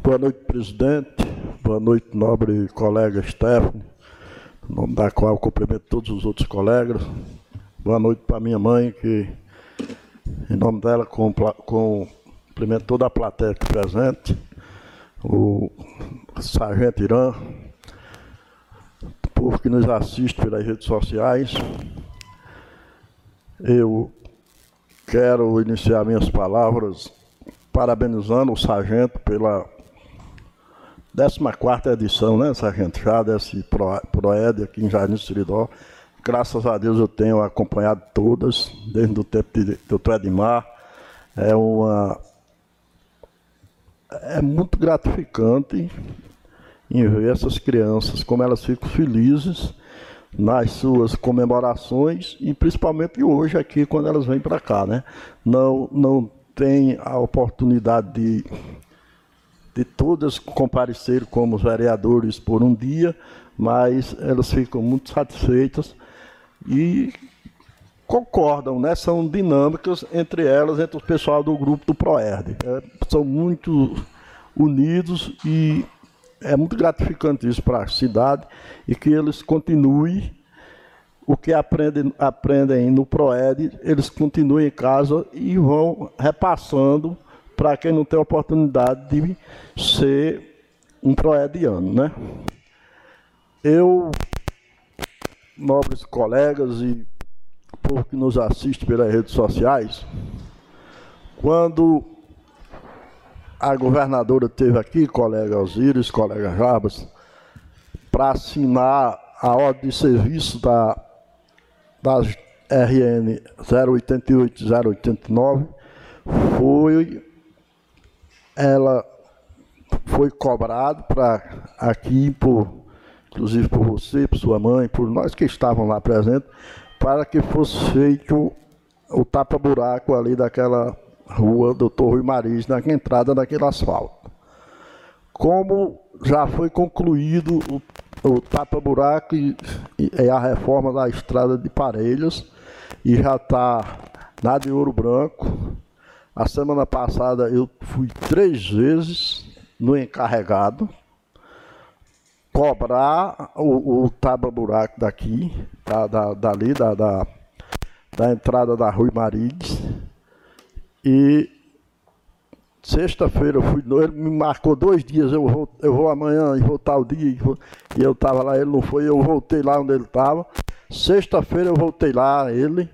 Boa noite, presidente. Boa noite, nobre colega Stephanie, em nome da qual cumprimento todos os outros colegas. Boa noite para minha mãe, que, em nome dela, cumprimento toda a plateia aqui presente, o Sargento Irã, o povo que nos assiste pelas redes sociais, eu quero iniciar minhas palavras parabenizando o sargento pela 14 edição, né, sargento, já desse ProED aqui em Jardim Seridó. Graças a Deus eu tenho acompanhado todas, desde o tempo de, do Edmar. É uma. É muito gratificante em ver essas crianças, como elas ficam felizes nas suas comemorações e principalmente hoje aqui quando elas vêm para cá, né? Não não tem a oportunidade de de todas comparecer como vereadores por um dia, mas elas ficam muito satisfeitas e concordam, né? São dinâmicas entre elas, entre o pessoal do grupo do Proerd. É, são muito unidos e é muito gratificante isso para a cidade e que eles continuem o que aprendem, aprendem no PROED, eles continuem em casa e vão repassando para quem não tem oportunidade de ser um proediano, né? Eu, nobres colegas e povo que nos assiste pelas redes sociais, quando a governadora teve aqui, colega Osíris, colega Jarbas, para assinar a ordem de serviço da, das RN 088 089, foi ela foi cobrado para aqui por inclusive por você, por sua mãe, por nós que estavam lá presentes, para que fosse feito o tapa-buraco ali daquela rua Doutor Rui Maris, na entrada daquele asfalto. Como já foi concluído o, o tapa-buraco e, e, a reforma da estrada de Parelhos, e já está na de Ouro Branco. A semana passada eu fui três vezes no encarregado cobrar o, o taba-buraco daqui, da, da, dali, da, da, da entrada da Rui Marides. E sexta-feira eu fui, ele me marcou dois dias, eu vou, eu vou amanhã e vou tal dia, e, eu estava lá, ele não foi, eu voltei lá onde ele estava. Sexta-feira eu voltei lá, ele,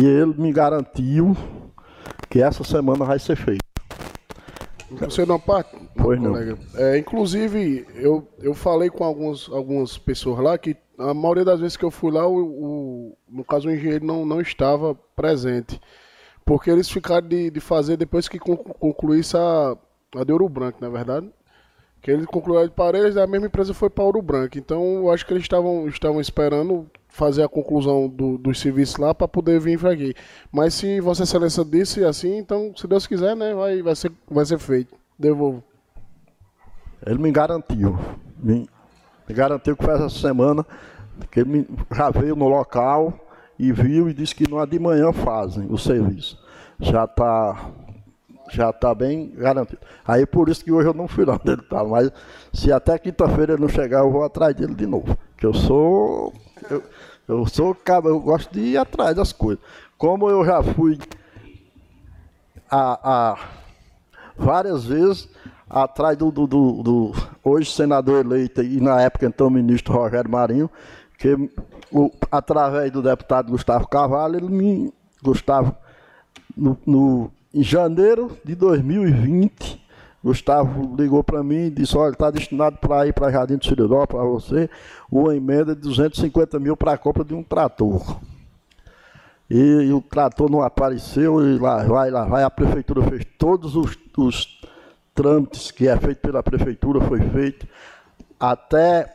e ele me garantiu que essa semana vai ser feito. Você não parte? Pois não. colega. É, inclusive, eu, eu falei com alguns, algumas pessoas lá que a maioria das vezes que eu fui lá, o, o- no caso o engenheiro não, não estava presente. Porque eles ficaram de, de fazer depois que con- concluísse a, a de Ouro Branco, não é verdade? Que eles concluíram de Paredes, a mesma empresa foi para Ouro Branco. Então eu acho que eles estavam, estavam esperando fazer a conclusão do, dos serviços lá para poder vir para aqui. Mas se Vossa Excelência disse assim, então, se Deus quiser, né, vai, vai, ser, vai ser feito. Devolvo. Ele me garantiu. Me, me garantiu que foi essa semana que ele me- já veio no local e viu e disse que no de manhã fazem o serviço. Já está já tá bem garantido. Aí por isso que hoje eu não fui lá onde ele estava. Mas se até quinta-feira ele não chegar, eu vou atrás dele de novo. Que eu sou. Eu, eu sou cara, eu gosto de ir atrás das coisas. Como eu já fui a, a várias vezes atrás do, do, do- do hoje senador eleito e na época então ministro Rogério Marinho, que o- através do deputado Gustavo Carvalho, ele me. Gustavo, no, no- em janeiro de 2020, Gustavo ligou para mim e disse, olha, está destinado para ir para Jardim do Siridó, para você, uma emenda de 250 mil para a compra de um trator. E, e o trator não apareceu, e lá vai, lá vai, a prefeitura fez todos os, os trâmites que é feito pela prefeitura, foi feito, até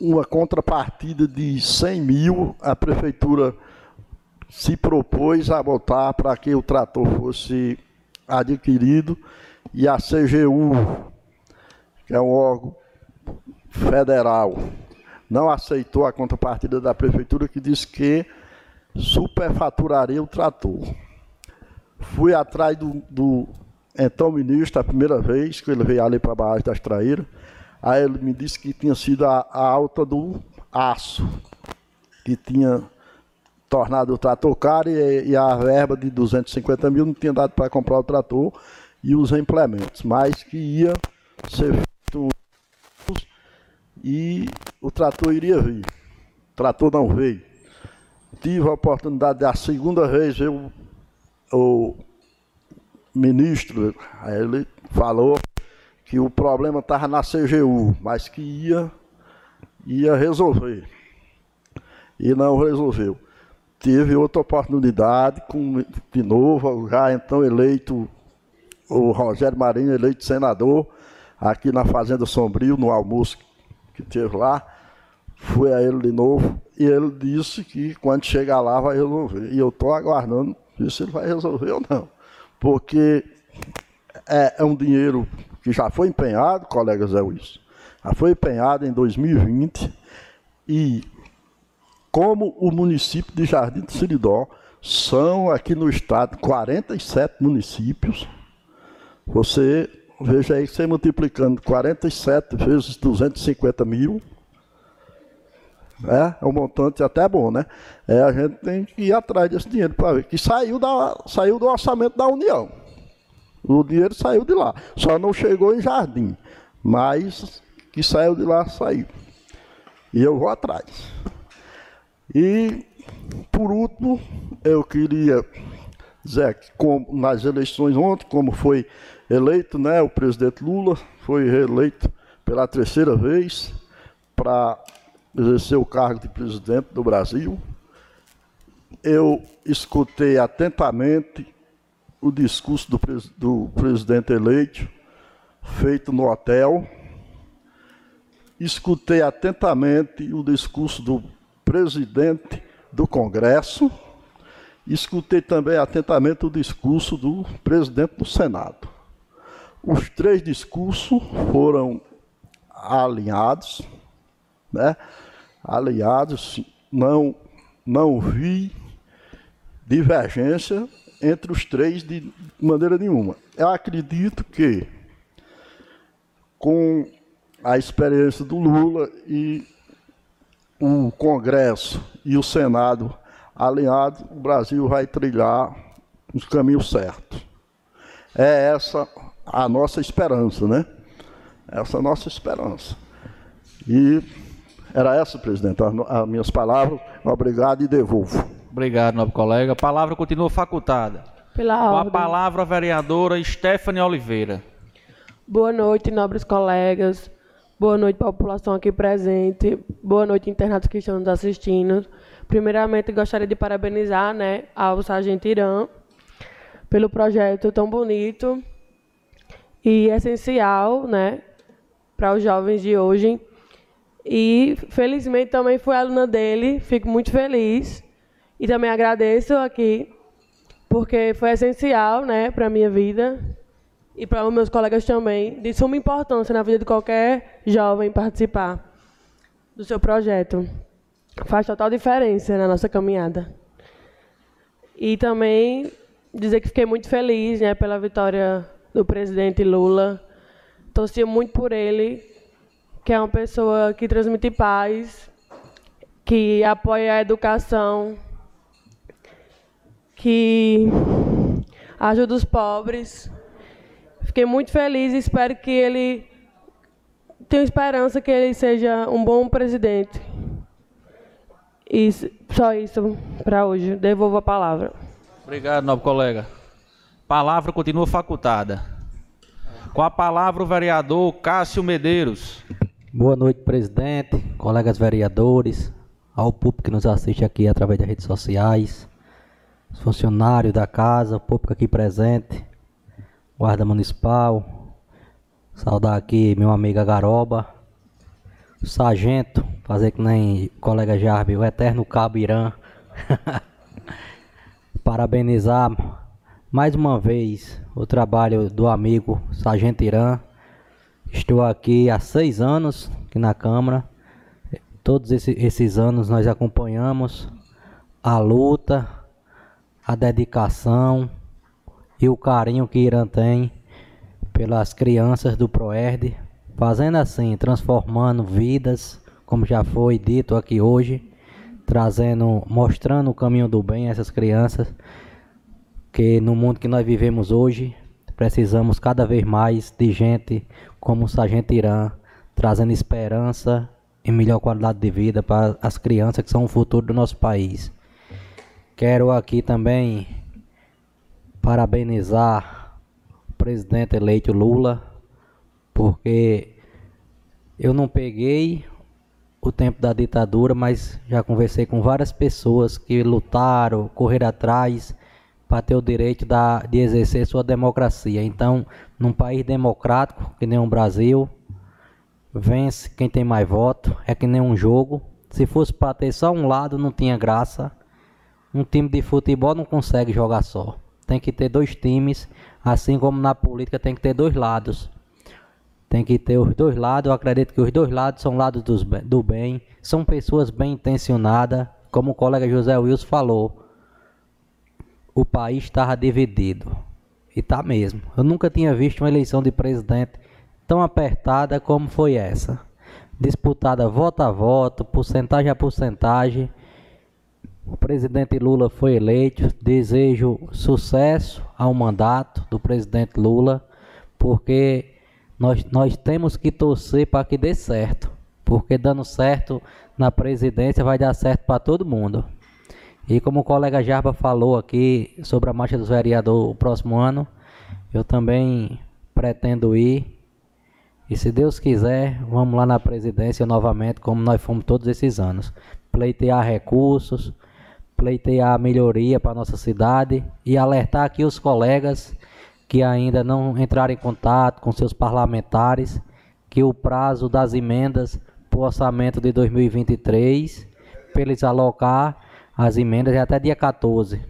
uma contrapartida de 100 mil, a prefeitura se propôs a botar para que o trator fosse adquirido e a CGU, que é um órgão federal, não aceitou a contrapartida da prefeitura que disse que superfaturaria o trator. Fui atrás do, do então ministro a primeira vez que ele veio ali para a barragem das Traíras. Aí ele me disse que tinha sido a, a alta do aço, que tinha tornado o trator caro e, e a verba de 250 mil não tinha dado para comprar o trator e os implementos, mas que ia ser feito e o trator iria vir. O trator não veio. Tive a oportunidade da segunda vez ver o, ministro, ele falou que o problema estava na CGU, mas que ia, ia resolver. E não resolveu. Teve outra oportunidade, com, de novo, já então eleito, o Rogério Marinho eleito senador, aqui na Fazenda Sombrio, no almoço que teve lá, foi a ele de novo, e ele disse que quando chegar lá vai resolver. E eu estou aguardando se ele vai resolver ou não. Porque é, é um dinheiro que já foi empenhado, colega Zé Wilson, já foi empenhado em 2020, e como o município de Jardim do Siridó são aqui no estado 47 municípios, você veja aí você multiplicando 47 vezes 250 mil, é, é um montante até bom, né? É, a gente tem que ir atrás desse dinheiro para ver. Que saiu, da, saiu do orçamento da União. O dinheiro saiu de lá. Só não chegou em Jardim. Mas que saiu de lá, saiu. E eu vou atrás. E, por último, eu queria dizer que como, nas eleições ontem, como foi eleito né, o presidente Lula, foi reeleito pela terceira vez para exercer o cargo de presidente do Brasil. Eu escutei atentamente o discurso do, do presidente eleito, feito no hotel. Escutei atentamente o discurso do presidente do Congresso. Escutei também atentamente o discurso do presidente do Senado. Os três discursos foram alinhados, né? Alinhados, não, não vi divergência entre os três de maneira nenhuma. Eu acredito que, com a experiência do Lula e o Congresso e o Senado alinhados, o Brasil vai trilhar os caminhos certos. É essa a nossa esperança, né? Essa é a nossa esperança. E era essa, presidente, as minhas palavras. Obrigado e devolvo. Obrigado, nobre colega. A palavra continua facultada. Pela Com a ordem. palavra a vereadora Stephanie Oliveira. Boa noite, nobres colegas. Boa noite, população aqui presente. Boa noite, internados que estão nos assistindo. Primeiramente, gostaria de parabenizar né, ao Sargento Irã pelo projeto tão bonito e essencial né, para os jovens de hoje. E, felizmente, também fui aluna dele. Fico muito feliz. E também agradeço aqui, porque foi essencial né, para a minha vida e para os meus colegas também, de suma importância na vida de qualquer jovem participar do seu projeto. Faz total diferença na nossa caminhada. E também dizer que fiquei muito feliz né, pela vitória do presidente Lula. Torcia muito por ele, que é uma pessoa que transmite paz, que apoia a educação, que ajuda os pobres. Fiquei muito feliz e espero que ele. Tenho esperança que ele seja um bom presidente. E só isso para hoje. Devolvo a palavra. Obrigado, nobre colega. Palavra continua facultada. Com a palavra o vereador Cássio Medeiros. Boa noite, presidente, colegas vereadores, ao público que nos assiste aqui através das redes sociais, os funcionários da casa, o público aqui presente, guarda municipal, saudar aqui meu amigo Garoba, sargento, fazer que nem colega Jarbe, o eterno cabo Irã. Parabenizar mais uma vez o trabalho do amigo Sargento Irã. Estou aqui há seis anos aqui na Câmara. Todos esse, esses anos nós acompanhamos a luta, a dedicação e o carinho que Irã tem pelas crianças do Proerd, fazendo assim, transformando vidas, como já foi dito aqui hoje, trazendo, mostrando o caminho do bem a essas crianças, que no mundo que nós vivemos hoje, precisamos cada vez mais de gente como o Sargento Irã, trazendo esperança e melhor qualidade de vida para as crianças que são o futuro do nosso país. Quero aqui também parabenizar o presidente eleito Lula, porque eu não peguei o tempo da ditadura, mas já conversei com várias pessoas que lutaram, correram atrás para ter o direito da, de exercer sua democracia. Então, num país democrático, que nem o Brasil, vence quem tem mais voto, é que nem um jogo. Se fosse para ter só um lado, não tinha graça. Um time de futebol não consegue jogar só. Tem que ter dois times, assim como na política tem que ter dois lados. Tem que ter os dois lados. Eu acredito que os dois lados são lados dos, do bem, são pessoas bem intencionadas, como o colega José Wilson falou. O país estava dividido. E tá mesmo. Eu nunca tinha visto uma eleição de presidente tão apertada como foi essa. Disputada voto a voto, porcentagem a porcentagem. O presidente Lula foi eleito. Desejo sucesso ao mandato do presidente Lula, porque nós, nós temos que torcer para que dê certo. Porque dando certo na presidência vai dar certo para todo mundo. E como o colega Jarba falou aqui sobre a marcha dos vereadores o próximo ano, eu também pretendo ir. E se Deus quiser, vamos lá na presidência novamente, como nós fomos todos esses anos. Pleitear recursos, pleitear melhoria para nossa cidade e alertar aqui os colegas que ainda não entraram em contato com seus parlamentares que o prazo das emendas para o orçamento de 2023, para eles alocar as emendas é até dia 14.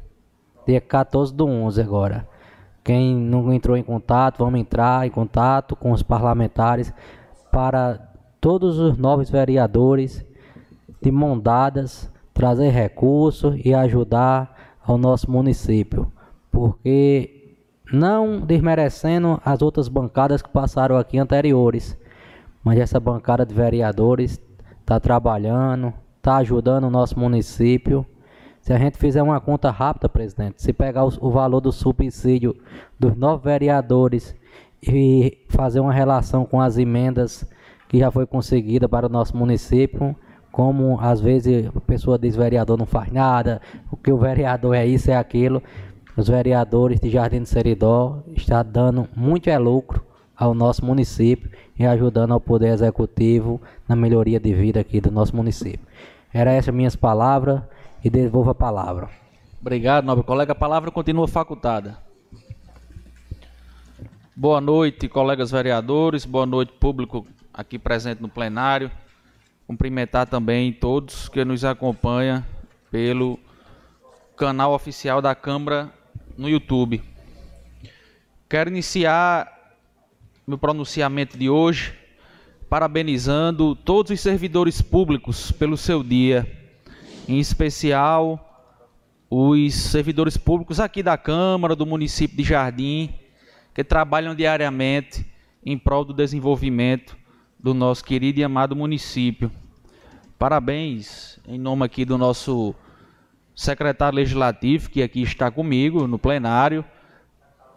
Dia 14 do 11 agora. Quem não entrou em contato, vamos entrar em contato com os parlamentares para todos os novos vereadores de mão dadas trazer recursos e ajudar ao nosso município, porque não desmerecendo as outras bancadas que passaram aqui anteriores, mas essa bancada de vereadores está trabalhando, está ajudando o nosso município. Se a gente fizer uma conta rápida, presidente, se pegar o, valor do subsídio dos nove vereadores e fazer uma relação com as emendas que já foi conseguida para o nosso município, como às vezes a pessoa diz vereador não faz nada, o que o vereador é isso, é aquilo. Os vereadores de Jardim do Seridó estão dando muito é lucro ao nosso município e ajudando ao Poder Executivo na melhoria de vida aqui do nosso município. Era essas minhas palavras e devolvo a palavra. Obrigado, nobre colega. A palavra continua facultada. Boa noite, colegas vereadores. Boa noite, público aqui presente no plenário. Cumprimentar também todos que nos acompanham pelo canal oficial da Câmara no YouTube. Quero iniciar meu pronunciamento de hoje parabenizando todos os servidores públicos pelo seu dia, em especial os servidores públicos aqui da Câmara, do município de Jardim, que trabalham diariamente em prol do desenvolvimento do nosso querido e amado município. Parabéns em nome aqui do nosso secretário legislativo, que aqui está comigo no plenário.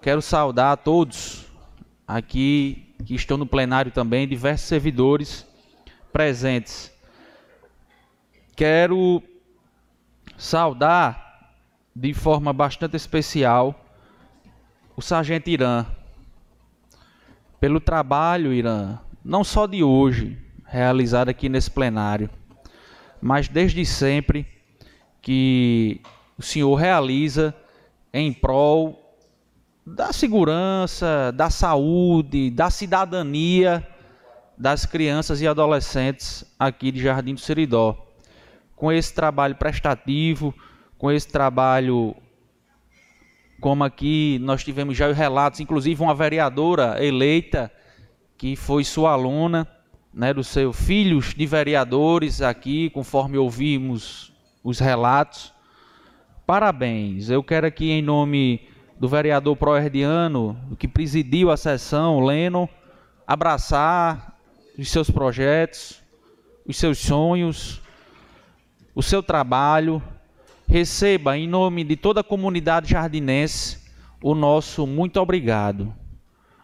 Quero saudar a todos aqui que estão no plenário também, diversos servidores presentes. Quero saudar de forma bastante especial o Sargento Irã pelo trabalho, Irã, não só de hoje, realizado aqui nesse plenário, mas desde sempre que o senhor realiza em prol da segurança, da saúde, da cidadania das crianças e adolescentes aqui de Jardim do Seridó. Com esse trabalho prestativo, com esse trabalho como aqui nós tivemos já relatos, inclusive uma vereadora eleita que foi sua aluna, né, dos seus filhos de vereadores aqui, conforme ouvimos os relatos. Parabéns. Eu quero aqui em nome do vereador proerdiano, que presidiu a sessão, Leno, abraçar os seus projetos, os seus sonhos, o seu trabalho. Receba, em nome de toda a comunidade jardinense, o nosso muito obrigado.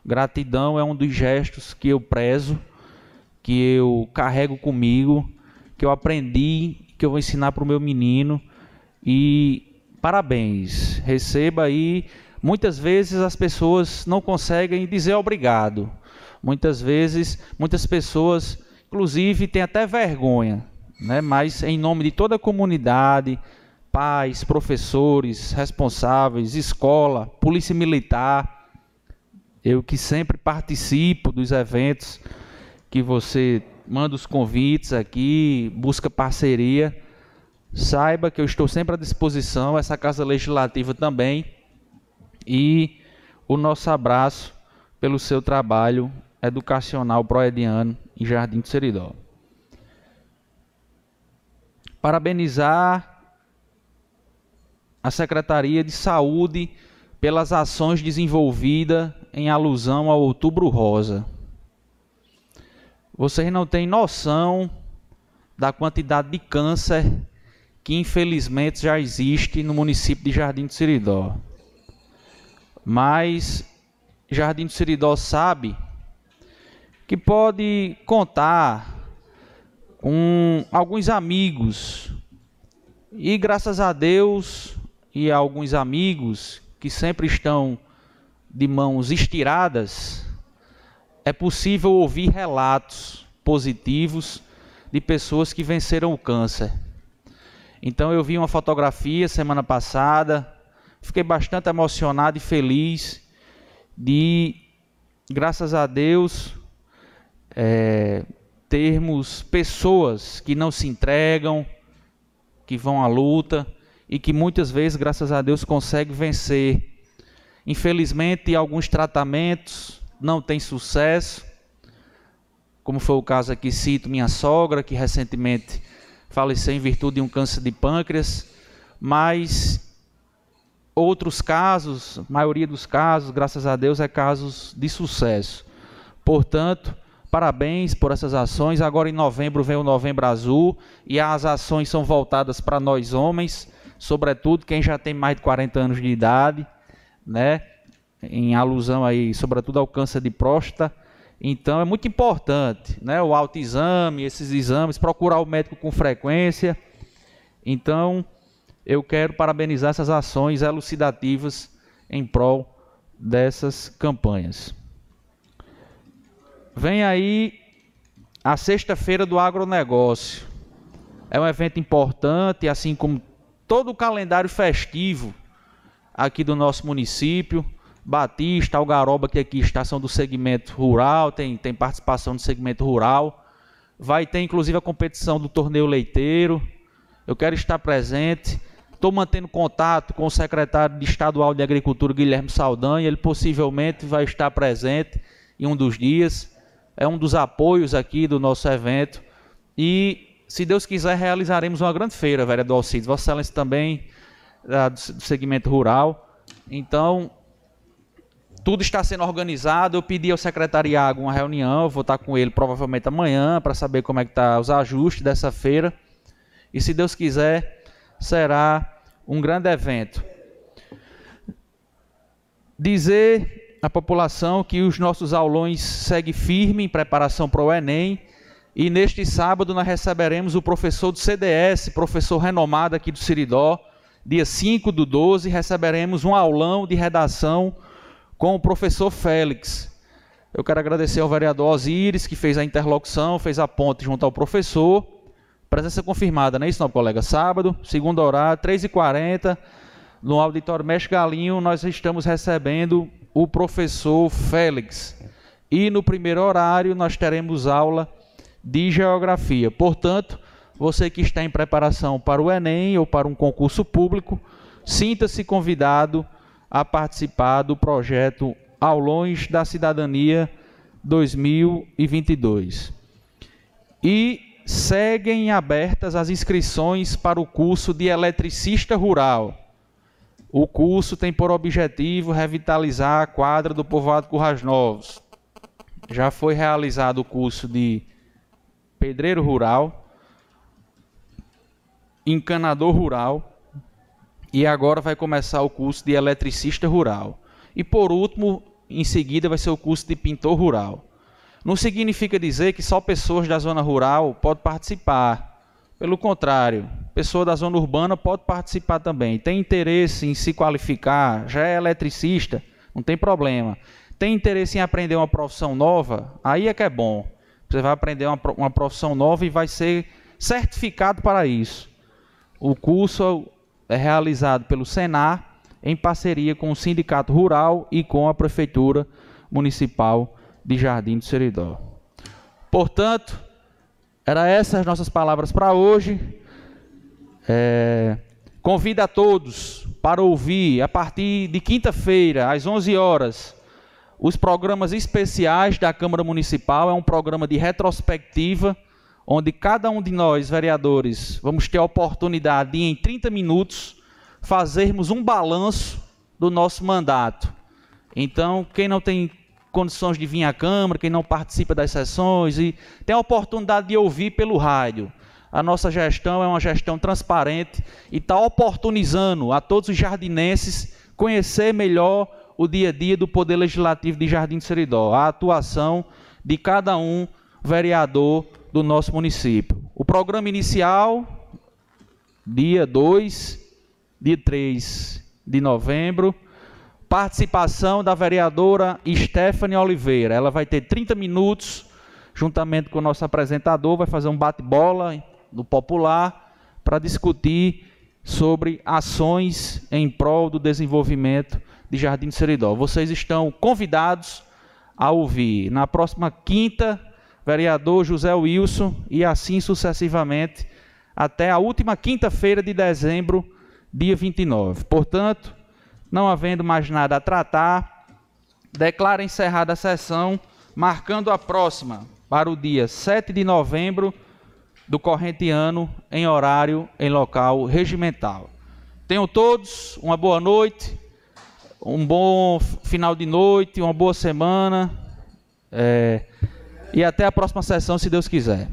Gratidão é um dos gestos que eu prezo, que eu carrego comigo, que eu aprendi, que eu vou ensinar para o meu menino. E parabéns. Receba aí Muitas vezes as pessoas não conseguem dizer obrigado. Muitas vezes, muitas pessoas, inclusive, têm até vergonha, né? mas em nome de toda a comunidade, pais, professores, responsáveis, escola, polícia militar, eu que sempre participo dos eventos que você manda os convites aqui, busca parceria, saiba que eu estou sempre à disposição, essa Casa Legislativa também e o nosso abraço pelo seu trabalho educacional proediano em Jardim do Seridó. Parabenizar a Secretaria de Saúde pelas ações desenvolvidas em alusão ao Outubro Rosa. Vocês não têm noção da quantidade de câncer que infelizmente já existe no município de Jardim do Seridó. Mas Jardim do Seridó sabe que pode contar com alguns amigos. E graças a Deus e a alguns amigos que sempre estão de mãos estiradas, é possível ouvir relatos positivos de pessoas que venceram o câncer. Então eu vi uma fotografia semana passada Fiquei bastante emocionado e feliz de, graças a Deus, é, termos pessoas que não se entregam, que vão à luta e que muitas vezes, graças a Deus, conseguem vencer. Infelizmente, alguns tratamentos não têm sucesso, como foi o caso aqui, cito minha sogra, que recentemente faleceu em virtude de um câncer de pâncreas, mas outros casos, maioria dos casos, graças a Deus, é casos de sucesso. Portanto, parabéns por essas ações. Agora em novembro vem o Novembro Azul e as ações são voltadas para nós homens, sobretudo quem já tem mais de 40 anos de idade, né? Em alusão aí, sobretudo ao câncer de próstata. Então é muito importante, né? O autoexame, esses exames, procurar o médico com frequência. Então, eu quero parabenizar essas ações elucidativas em prol dessas campanhas. Vem aí a sexta-feira do agronegócio. É um evento importante, assim como todo o calendário festivo aqui do nosso município. Batista, Algaroba, que aqui está, são do segmento rural, tem, tem participação do segmento rural. Vai ter inclusive a competição do torneio leiteiro. Eu quero estar presente. Estou mantendo contato com o secretário de Estadual de Agricultura, Guilherme Saldanha. Ele possivelmente vai estar presente em um dos dias. É um dos apoios aqui do nosso evento. E, se Deus quiser, realizaremos uma grande feira, vereador Alcides. Vossa Excelência também, do segmento rural. Então, tudo está sendo organizado. Eu pedi ao secretariado uma reunião, vou estar com ele provavelmente amanhã para saber como é que tá os ajustes dessa feira. E se Deus quiser, será um grande evento. Dizer à população que os nossos aulões seguem firme em preparação para o Enem. E neste sábado nós receberemos o professor do CDS, professor renomado aqui do Siridó. Dia 5 do 12, receberemos um aulão de redação com o professor Félix. Eu quero agradecer ao vereador Osíris, que fez a interlocução, fez a ponte junto ao professor. Presença confirmada, não é isso, não, colega? Sábado, segundo horário, 3h40, no auditório Mestre Galinho, nós estamos recebendo o professor Félix. E no primeiro horário, nós teremos aula de geografia. Portanto, você que está em preparação para o Enem ou para um concurso público, sinta-se convidado a participar do projeto Aulões da Cidadania 2022. E seguem abertas as inscrições para o curso de eletricista rural. O curso tem por objetivo revitalizar a quadra do povoado Currais Novos. Já foi realizado o curso de pedreiro rural, encanador rural e agora vai começar o curso de eletricista rural. E por último, em seguida vai ser o curso de pintor rural. Não significa dizer que só pessoas da zona rural podem participar. Pelo contrário, pessoa da zona urbana pode participar também. Tem interesse em se qualificar, já é eletricista, não tem problema. Tem interesse em aprender uma profissão nova, aí é que é bom. Você vai aprender uma, uma profissão nova e vai ser certificado para isso. O curso é realizado pelo Senar em parceria com o Sindicato Rural e com a Prefeitura Municipal de Jardim do Seridó. Portanto, eram essas as nossas palavras para hoje. É, convido a todos para ouvir, a partir de quinta-feira, às 11 horas, os programas especiais da Câmara Municipal. É um programa de retrospectiva, onde cada um de nós, vereadores, vamos ter a oportunidade de, em 30 minutos, fazermos um balanço do nosso mandato. Então, quem não tem condições de vir à Câmara, quem não participa das sessões e tem a oportunidade de ouvir pelo rádio. A nossa gestão é uma gestão transparente e está oportunizando a todos os jardinenses conhecer melhor o dia a dia do Poder Legislativo de Jardim de Seridó, a atuação de cada um vereador do nosso município. O programa inicial, dia 2, dia 3 de novembro, participação da vereadora Stephanie Oliveira. Ela vai ter 30 minutos, juntamente com o nosso apresentador, vai fazer um bate-bola no popular para discutir sobre ações em prol do desenvolvimento de Jardim de Seridó. Vocês estão convidados a ouvir na próxima quinta, vereador José Wilson e assim sucessivamente até a última quinta-feira de dezembro, dia 29. Portanto, não havendo mais nada a tratar, declara encerrada a sessão, marcando a próxima para o dia 7 de novembro do corrente ano, em horário em local regimental. Tenham todos uma boa noite, um bom final de noite, uma boa semana. É, e até a próxima sessão, se Deus quiser.